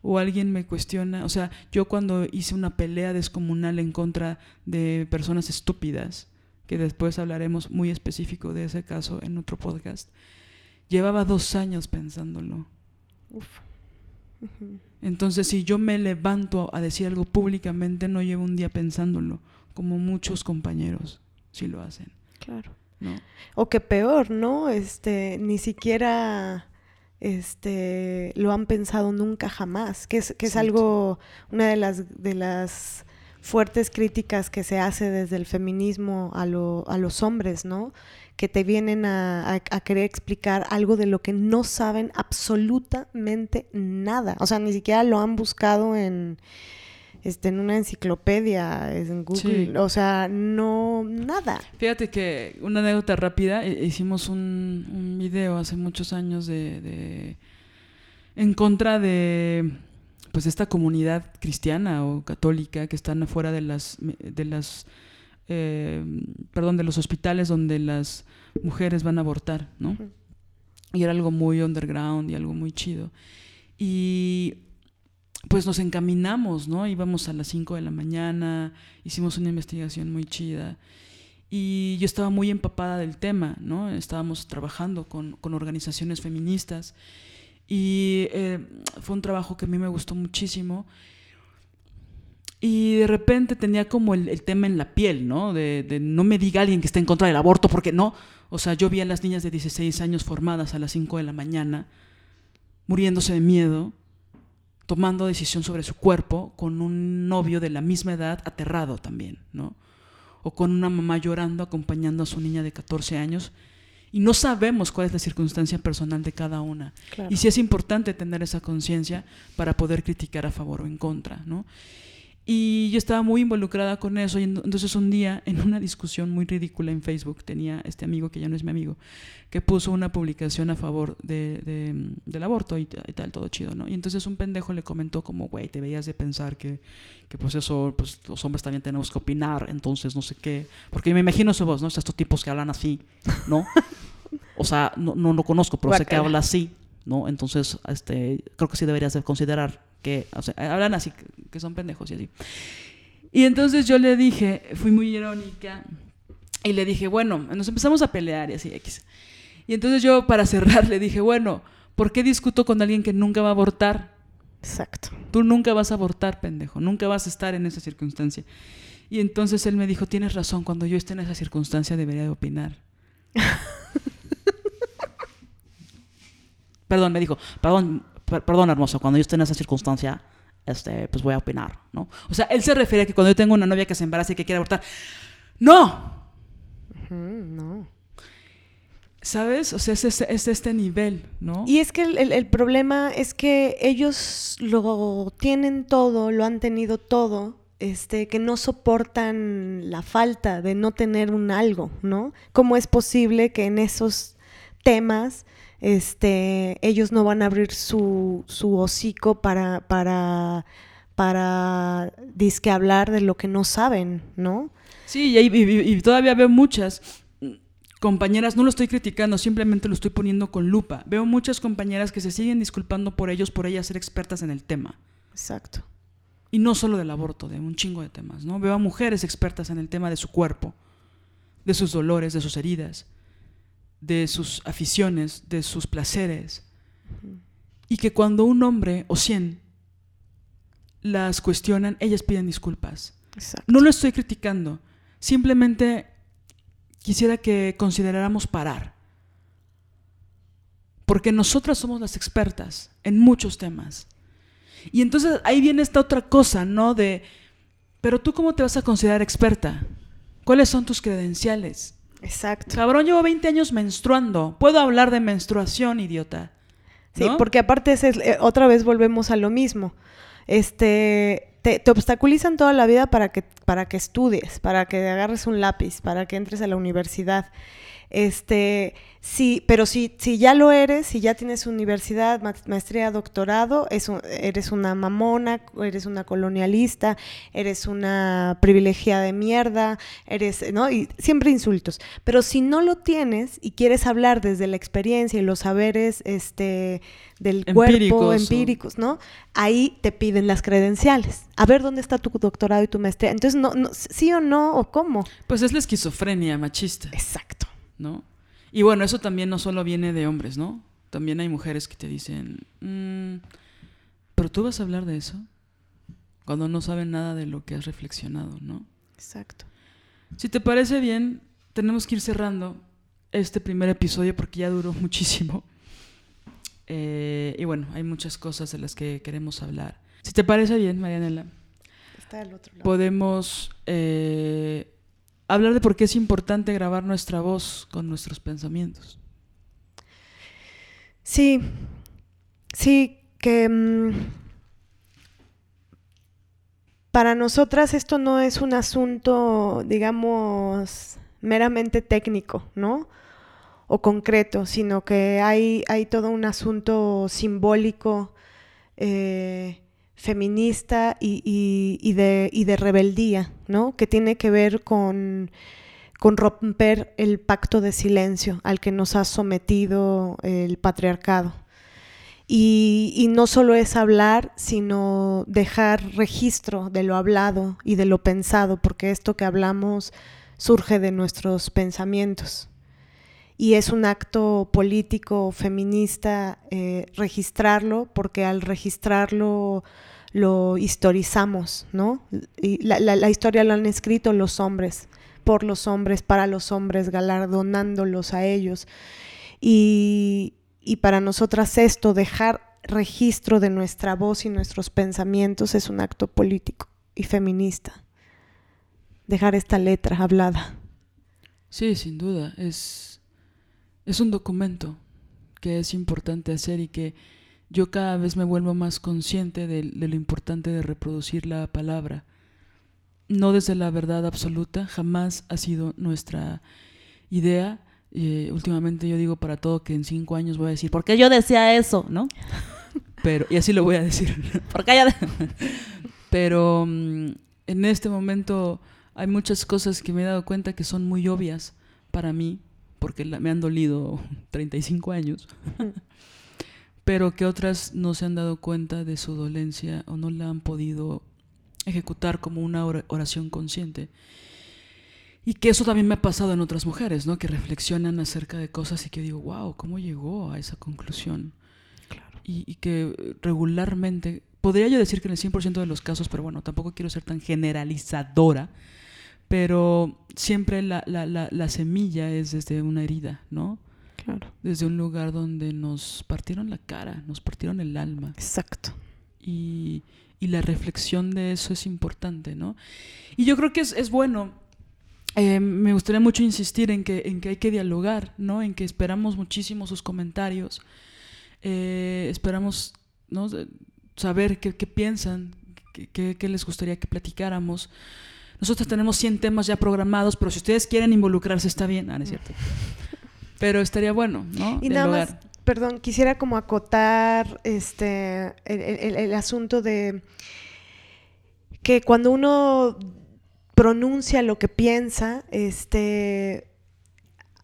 o alguien me cuestiona, o sea, yo cuando hice una pelea descomunal en contra de personas estúpidas, que después hablaremos muy específico de ese caso en otro podcast, llevaba dos años pensándolo. Entonces, si yo me levanto a decir algo públicamente, no llevo un día pensándolo, como muchos compañeros sí lo hacen. Claro. O que peor, ¿no? Este, ni siquiera este, lo han pensado nunca jamás, que es, que es algo, una de las, de las fuertes críticas que se hace desde el feminismo a, lo, a los hombres, ¿no? Que te vienen a, a, querer explicar algo de lo que no saben absolutamente nada. O sea, ni siquiera lo han buscado en, este, en una enciclopedia, en Google, o sea, no, nada. Fíjate que una anécdota rápida, e, hicimos un, un video hace muchos años de, de, en contra de pues esta comunidad cristiana o católica que están afuera de las de las eh, perdón de los hospitales donde las mujeres van a abortar, ¿no? Y era algo muy underground y algo muy chido. Y pues nos encaminamos, ¿no? Íbamos a las 5 de la mañana, hicimos una investigación muy chida y yo estaba muy empapada del tema, ¿no? Estábamos trabajando con, con organizaciones feministas y eh, fue un trabajo que a mí me gustó muchísimo. Y de repente tenía como el, el tema en la piel, ¿no? De, de, no me diga alguien que está en contra del aborto, porque no. O sea, yo vi a las niñas de 16 años formadas a las 5 de la mañana, muriéndose de miedo, tomando decisión sobre su cuerpo con un novio de la misma edad aterrado también, ¿no? O con una mamá llorando acompañando a su niña de 14 años y no sabemos cuál es la circunstancia personal de cada una. Y sí es importante tener esa conciencia para poder criticar a favor o en contra, ¿no? Y yo estaba muy involucrada con eso. Y entonces un día, en una discusión muy ridícula en Facebook, tenía este amigo que ya no es mi amigo, que puso una publicación a favor de, del aborto y, tal, todo chido, ¿no? Y entonces un pendejo le comentó como, güey, te veías de pensar que, que, pues eso, pues los hombres también tenemos que opinar, entonces no sé qué. Porque me imagino su voz, ¿no? Estos tipos que hablan así, ¿no? o sea, no, no lo conozco, pero sé que habla así, ¿no? Entonces, este, creo que sí deberías de considerar que, o sea, hablan así, que son pendejos y así. Y entonces yo le dije, fui muy irónica, y le dije, bueno, nos empezamos a pelear y así, X. Y entonces yo, para cerrar, le dije, bueno, ¿por qué discuto con alguien que nunca va a abortar? Exacto. Tú nunca vas a abortar, pendejo, nunca vas a estar en esa circunstancia. Y entonces él me dijo, tienes razón, cuando yo esté en esa circunstancia debería de opinar. perdón, me dijo, perdón, perdón, hermoso, cuando yo esté en esa circunstancia, este, pues voy a opinar, ¿no? O sea, él se refiere a que cuando yo tengo una novia que se embaraza y que quiere abortar, ¡no! no. ¿Sabes? O sea, es, es, este nivel, ¿no? Y es que el, el, problema es que ellos lo tienen todo, lo han tenido todo, este, que no soportan la falta de no tener un algo, ¿no? ¿Cómo es posible que en esos temas este, ellos no van a abrir su, su hocico para, para, para disque hablar de lo que no saben, ¿no? Sí, y, todavía veo muchas compañeras, no lo estoy criticando, simplemente lo estoy poniendo con lupa. Veo muchas compañeras que se siguen disculpando por ellos, por ellas ser expertas en el tema. Exacto. Y no solo del aborto, de un chingo de temas, ¿no? Veo a mujeres expertas en el tema de su cuerpo, de sus dolores, de sus heridas, de sus aficiones, de sus placeres. Y que cuando un hombre o cien las cuestionan, ellas piden disculpas. No lo estoy criticando, simplemente quisiera que consideráramos parar. Porque nosotras somos las expertas en muchos temas. Y entonces ahí viene esta otra cosa, ¿no? De, pero tú cómo te vas a considerar experta? ¿Cuáles son tus credenciales? Exacto. Cabrón, llevo 20 años menstruando. Puedo hablar de menstruación, idiota. Sí, porque aparte es, eh, otra vez volvemos a lo mismo. Este, te, te, obstaculizan toda la vida para que, para que estudies, para que agarres un lápiz, para que entres a la universidad. Este, sí, pero si, si ya lo eres, si ya tienes universidad, maestría, doctorado, eres una mamona, eres una colonialista, eres una privilegiada de mierda, eres, ¿no? Y siempre insultos. Pero si no lo tienes y quieres hablar desde la experiencia y los saberes este, del cuerpo, empíricos, ¿no? Ahí te piden las credenciales. A ver dónde está tu doctorado y tu maestría. Entonces, no, no, ¿sí o no? ¿O cómo? Pues es la esquizofrenia machista. Exacto. ¿No? Y bueno, eso también no solo viene de hombres, ¿no? También hay mujeres que te dicen, mm, pero tú vas a hablar de eso cuando no saben nada de lo que has reflexionado, ¿no? Exacto. Si te parece bien, tenemos que ir cerrando este primer episodio porque ya duró muchísimo. Eh, y bueno, hay muchas cosas de las que queremos hablar. Si te parece bien, Marianela, podemos eh, hablar de por qué es importante grabar nuestra voz con nuestros pensamientos. Sí, sí, que mm, para nosotras esto no es un asunto, digamos, meramente técnico, ¿no? O concreto, sino que hay, hay todo un asunto simbólico. Eh, feminista y, de, de, rebeldía, ¿no? Que tiene que ver con, con, romper el pacto de silencio al que nos ha sometido el patriarcado. Y, y, no solo es hablar, sino dejar registro de lo hablado y de lo pensado, porque esto que hablamos surge de nuestros pensamientos. Y es un acto político feminista eh, registrarlo, porque al registrarlo lo historizamos, ¿no? Y la, historia lo han escrito los hombres, por los hombres, para los hombres, galardonándolos a ellos. Y, y para nosotras esto, dejar registro de nuestra voz y nuestros pensamientos es un acto político y feminista. Dejar esta letra hablada. Sí, sin duda. Es, es un documento que es importante hacer y que yo cada vez me vuelvo más consciente de, lo importante de reproducir la palabra. No desde la verdad absoluta, jamás ha sido nuestra idea. Eh, últimamente yo digo para todo que en cinco años voy a decir, ¿por qué yo decía eso? ¿No? Pero, y así lo voy a decir. porque ya Pero mm, en este momento hay muchas cosas que me he dado cuenta que son muy obvias para mí, porque me han dolido 35 años pero que otras no se han dado cuenta de su dolencia o no la han podido ejecutar como una oración consciente. Y que eso también me ha pasado en otras mujeres, ¿no? Que reflexionan acerca de cosas y que digo, wow, ¿cómo llegó a esa conclusión? Claro. Y, que regularmente, podría yo decir que en el 100% de los casos, pero bueno, tampoco quiero ser tan generalizadora, pero siempre la, la, la, la semilla es desde una herida, ¿no? Desde un lugar donde nos partieron la cara, nos partieron el alma. Exacto. Y, la reflexión de eso es importante, ¿no? Y yo creo que es, bueno. Eh, me gustaría mucho insistir en que, en que hay que dialogar, ¿no? En que esperamos muchísimo sus comentarios. Eh, esperamos ¿no? saber qué, piensan, qué, qué les gustaría que platicáramos. Nosotros tenemos 100 temas ya programados, pero si ustedes quieren involucrarse está bien. Ah, no es cierto. Pero estaría bueno, ¿no? Y nada más, perdón, quisiera como acotar este el, asunto de que cuando uno pronuncia lo que piensa, este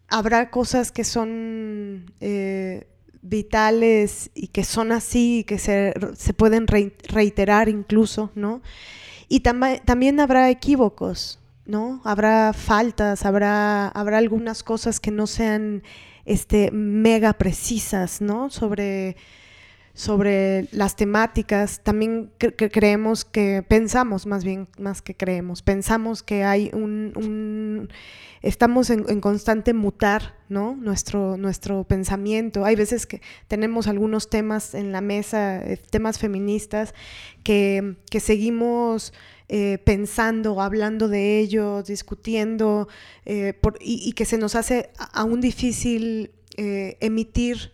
habrá cosas que son eh, vitales y que son así y que se, pueden reiterar incluso, ¿no? Y también habrá equívocos, ¿no? Habrá faltas, habrá, habrá algunas cosas que no sean este, mega precisas, ¿no? Sobre, sobre las temáticas. También creemos que, pensamos más bien, más que creemos, pensamos que hay un, estamos en, constante mutar, ¿no? Nuestro, nuestro pensamiento. Hay veces que tenemos algunos temas en la mesa, eh, temas feministas, que, seguimos eh, pensando, hablando de ellos, discutiendo, eh, y, que se nos hace aún difícil emitir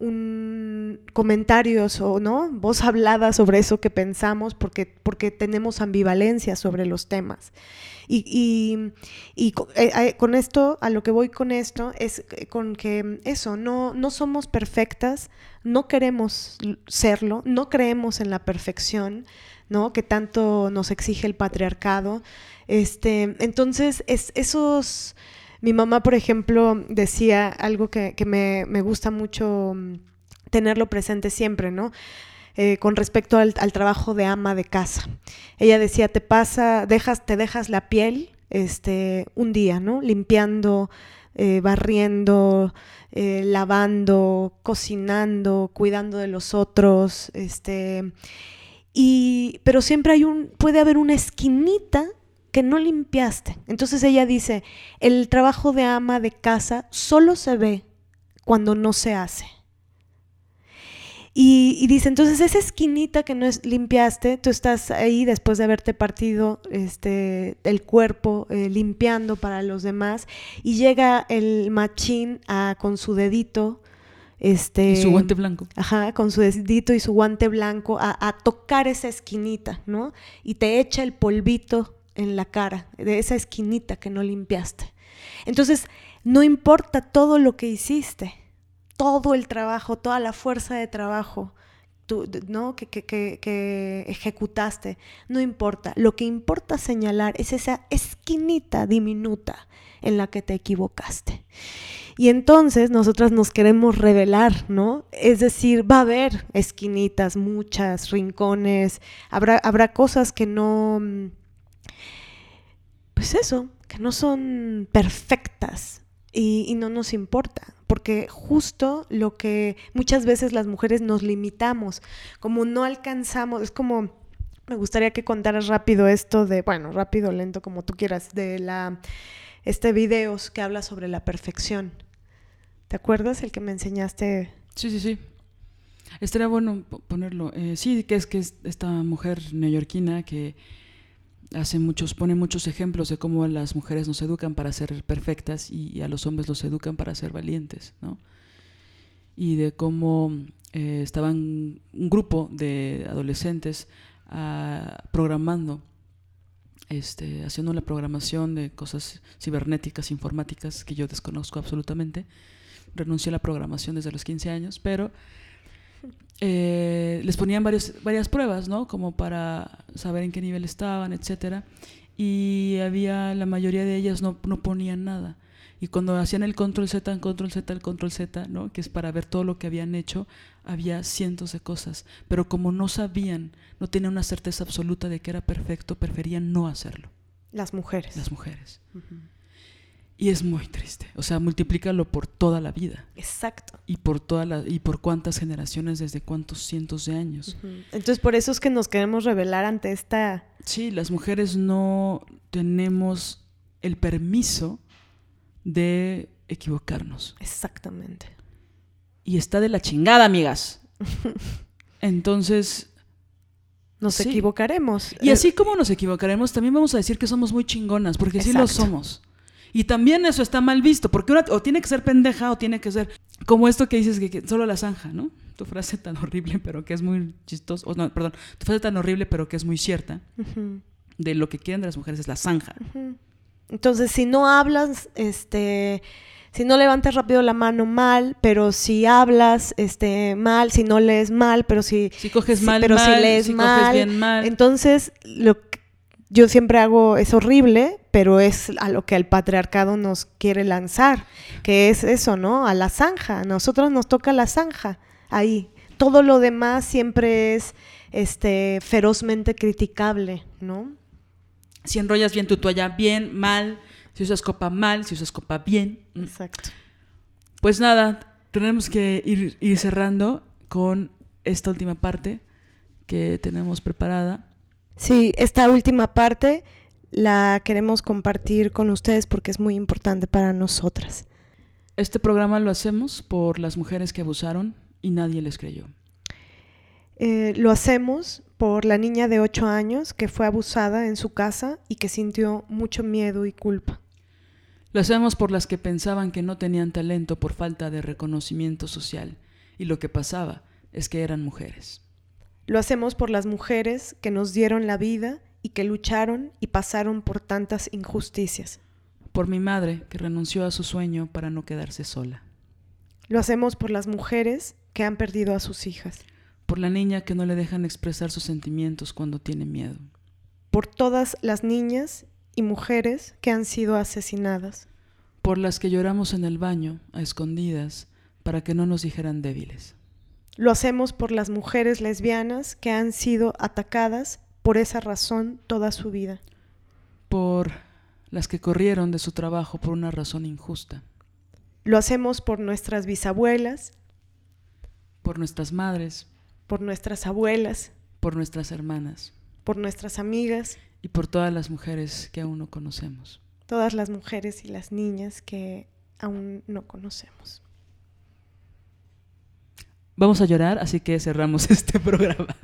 un comentarios o no voz hablada sobre eso que pensamos porque, porque tenemos ambivalencia sobre los temas. Y, y, eh, eh, con esto a lo que voy con esto es con que eso no no somos perfectas no queremos serlo no creemos en la perfección no que tanto nos exige el patriarcado. Este entonces es, esos mi mamá, por ejemplo, decía algo que, me, gusta mucho mm, tenerlo presente siempre, ¿no? Eh, con respecto al, trabajo de ama de casa. Ella decía, te pasa, dejas, te dejas la piel este, un día, ¿no? Limpiando, eh, barriendo, eh, lavando, cocinando, cuidando de los otros, este, y, pero siempre hay un, puede haber una esquinita que no limpiaste. Entonces ella dice, el trabajo de ama de casa solo se ve cuando no se hace. Y, dice, entonces esa esquinita que no es, limpiaste, tú estás ahí después de haberte partido este, el cuerpo eh, limpiando para los demás y llega el machín a, con su dedito. Este, y su guante blanco. Ajá, con su dedito y su guante blanco a, a tocar esa esquinita, ¿no? Y te echa el polvito en la cara, de esa esquinita que no limpiaste. Entonces, no importa todo lo que hiciste, todo el trabajo, toda la fuerza de trabajo ¿no? Que, que, ejecutaste, no importa. Lo que importa señalar es esa esquinita diminuta en la que te equivocaste. Y entonces nosotras nos queremos revelar, ¿no? Es decir, va a haber esquinitas, muchas, rincones, habrá, habrá cosas que no mm, pues eso, que no son perfectas y, no nos importa, porque justo lo que muchas veces las mujeres nos limitamos, como no alcanzamos, es como, me gustaría que contaras rápido esto de, bueno, rápido, lento, como tú quieras, de la, este videos que habla sobre la perfección. ¿Te acuerdas el que me enseñaste? Sí, sí, sí. Estaría bueno ponerlo. Eh, sí, que es que es esta mujer neoyorquina que hace muchos, pone muchos ejemplos de cómo las mujeres nos educan para ser perfectas y a los hombres los educan para ser valientes, ¿no? Y de cómo eh, estaban un grupo de adolescentes ah, programando, este, haciendo la programación de cosas cibernéticas, informáticas, que yo desconozco absolutamente. Renuncié a la programación desde los 15 años, pero eh, les ponían varios, varias pruebas, ¿no? Como para saber en qué nivel estaban, etcétera. Y había, la mayoría de ellas no, no ponían nada. Y cuando hacían el control Z, el control Z, el control Z, ¿no? que es para ver todo lo que habían hecho, había cientos de cosas. Pero como no sabían, no tenían una certeza absoluta de que era perfecto, preferían no hacerlo. Las mujeres. Las mujeres. Y es muy triste. O sea, multiplícalo por toda la vida. Exacto. Y por toda la, y por cuántas generaciones, desde cuántos cientos de años. Entonces, por eso es que nos queremos revelar ante esta. Sí, las mujeres no tenemos el permiso de equivocarnos. Exactamente. Y está de la chingada, amigas. Entonces. Nos equivocaremos. Y así como nos equivocaremos, también vamos a decir que somos muy chingonas, porque sí lo somos. Y también eso está mal visto, porque una, o tiene que ser pendeja o tiene que ser como esto que dices que, solo la zanja, ¿no? Tu frase tan horrible, pero que es muy chistoso, no, perdón, tu frase tan horrible, pero que es muy cierta, de lo que quieren de las mujeres es la zanja. Entonces, si no hablas, este, si no levantas rápido la mano mal, pero si hablas, este, mal, si no lees mal, pero si, si coges mal, pero si lees mal, bien mal, entonces lo yo siempre hago, es horrible, pero es a lo que el patriarcado nos quiere lanzar, que es eso, ¿no? A la zanja. A nosotros nos toca la zanja, ahí. Todo lo demás siempre es este, ferozmente criticable, ¿no? Si enrollas bien tu toalla, bien, mal. Si usas copa mal, si usas copa bien. Exacto. Pues nada, tenemos que ir, ir cerrando con esta última parte que tenemos preparada. Sí, esta última parte la queremos compartir con ustedes porque es muy importante para nosotras. Este programa lo hacemos por las mujeres que abusaron y nadie les creyó. Eh, lo hacemos por la niña de 8 años que fue abusada en su casa y que sintió mucho miedo y culpa. Lo hacemos por las que pensaban que no tenían talento por falta de reconocimiento social y lo que pasaba es que eran mujeres. Lo hacemos por las mujeres que nos dieron la vida y que lucharon y pasaron por tantas injusticias. Por mi madre que renunció a su sueño para no quedarse sola. Lo hacemos por las mujeres que han perdido a sus hijas por la niña que no le dejan expresar sus sentimientos cuando tiene miedo. Por todas las niñas y mujeres que han sido asesinadas. Por las que lloramos en el baño, a escondidas, para que no nos dijeran débiles. Lo hacemos por las mujeres lesbianas que han sido atacadas por esa razón toda su vida. Por las que corrieron de su trabajo por una razón injusta. Lo hacemos por nuestras bisabuelas. Por nuestras madres por nuestras abuelas, por nuestras hermanas, por nuestras amigas y por todas las mujeres que aún no conocemos. Todas las mujeres y las niñas que aún no conocemos. Vamos a llorar, así que cerramos este programa.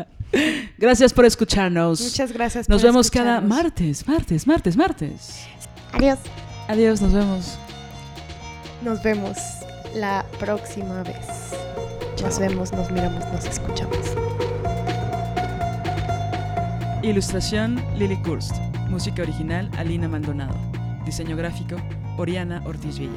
Gracias por escucharnos. Muchas gracias. Nos vemos cada martes, martes, martes, martes. Adiós. Adiós, nos vemos. Nos vemos la próxima vez. Nos vemos, nos miramos, nos escuchamos. Ilustración Lily Kurst. Música original Alina Maldonado. Diseño gráfico Oriana Ortiz Villa.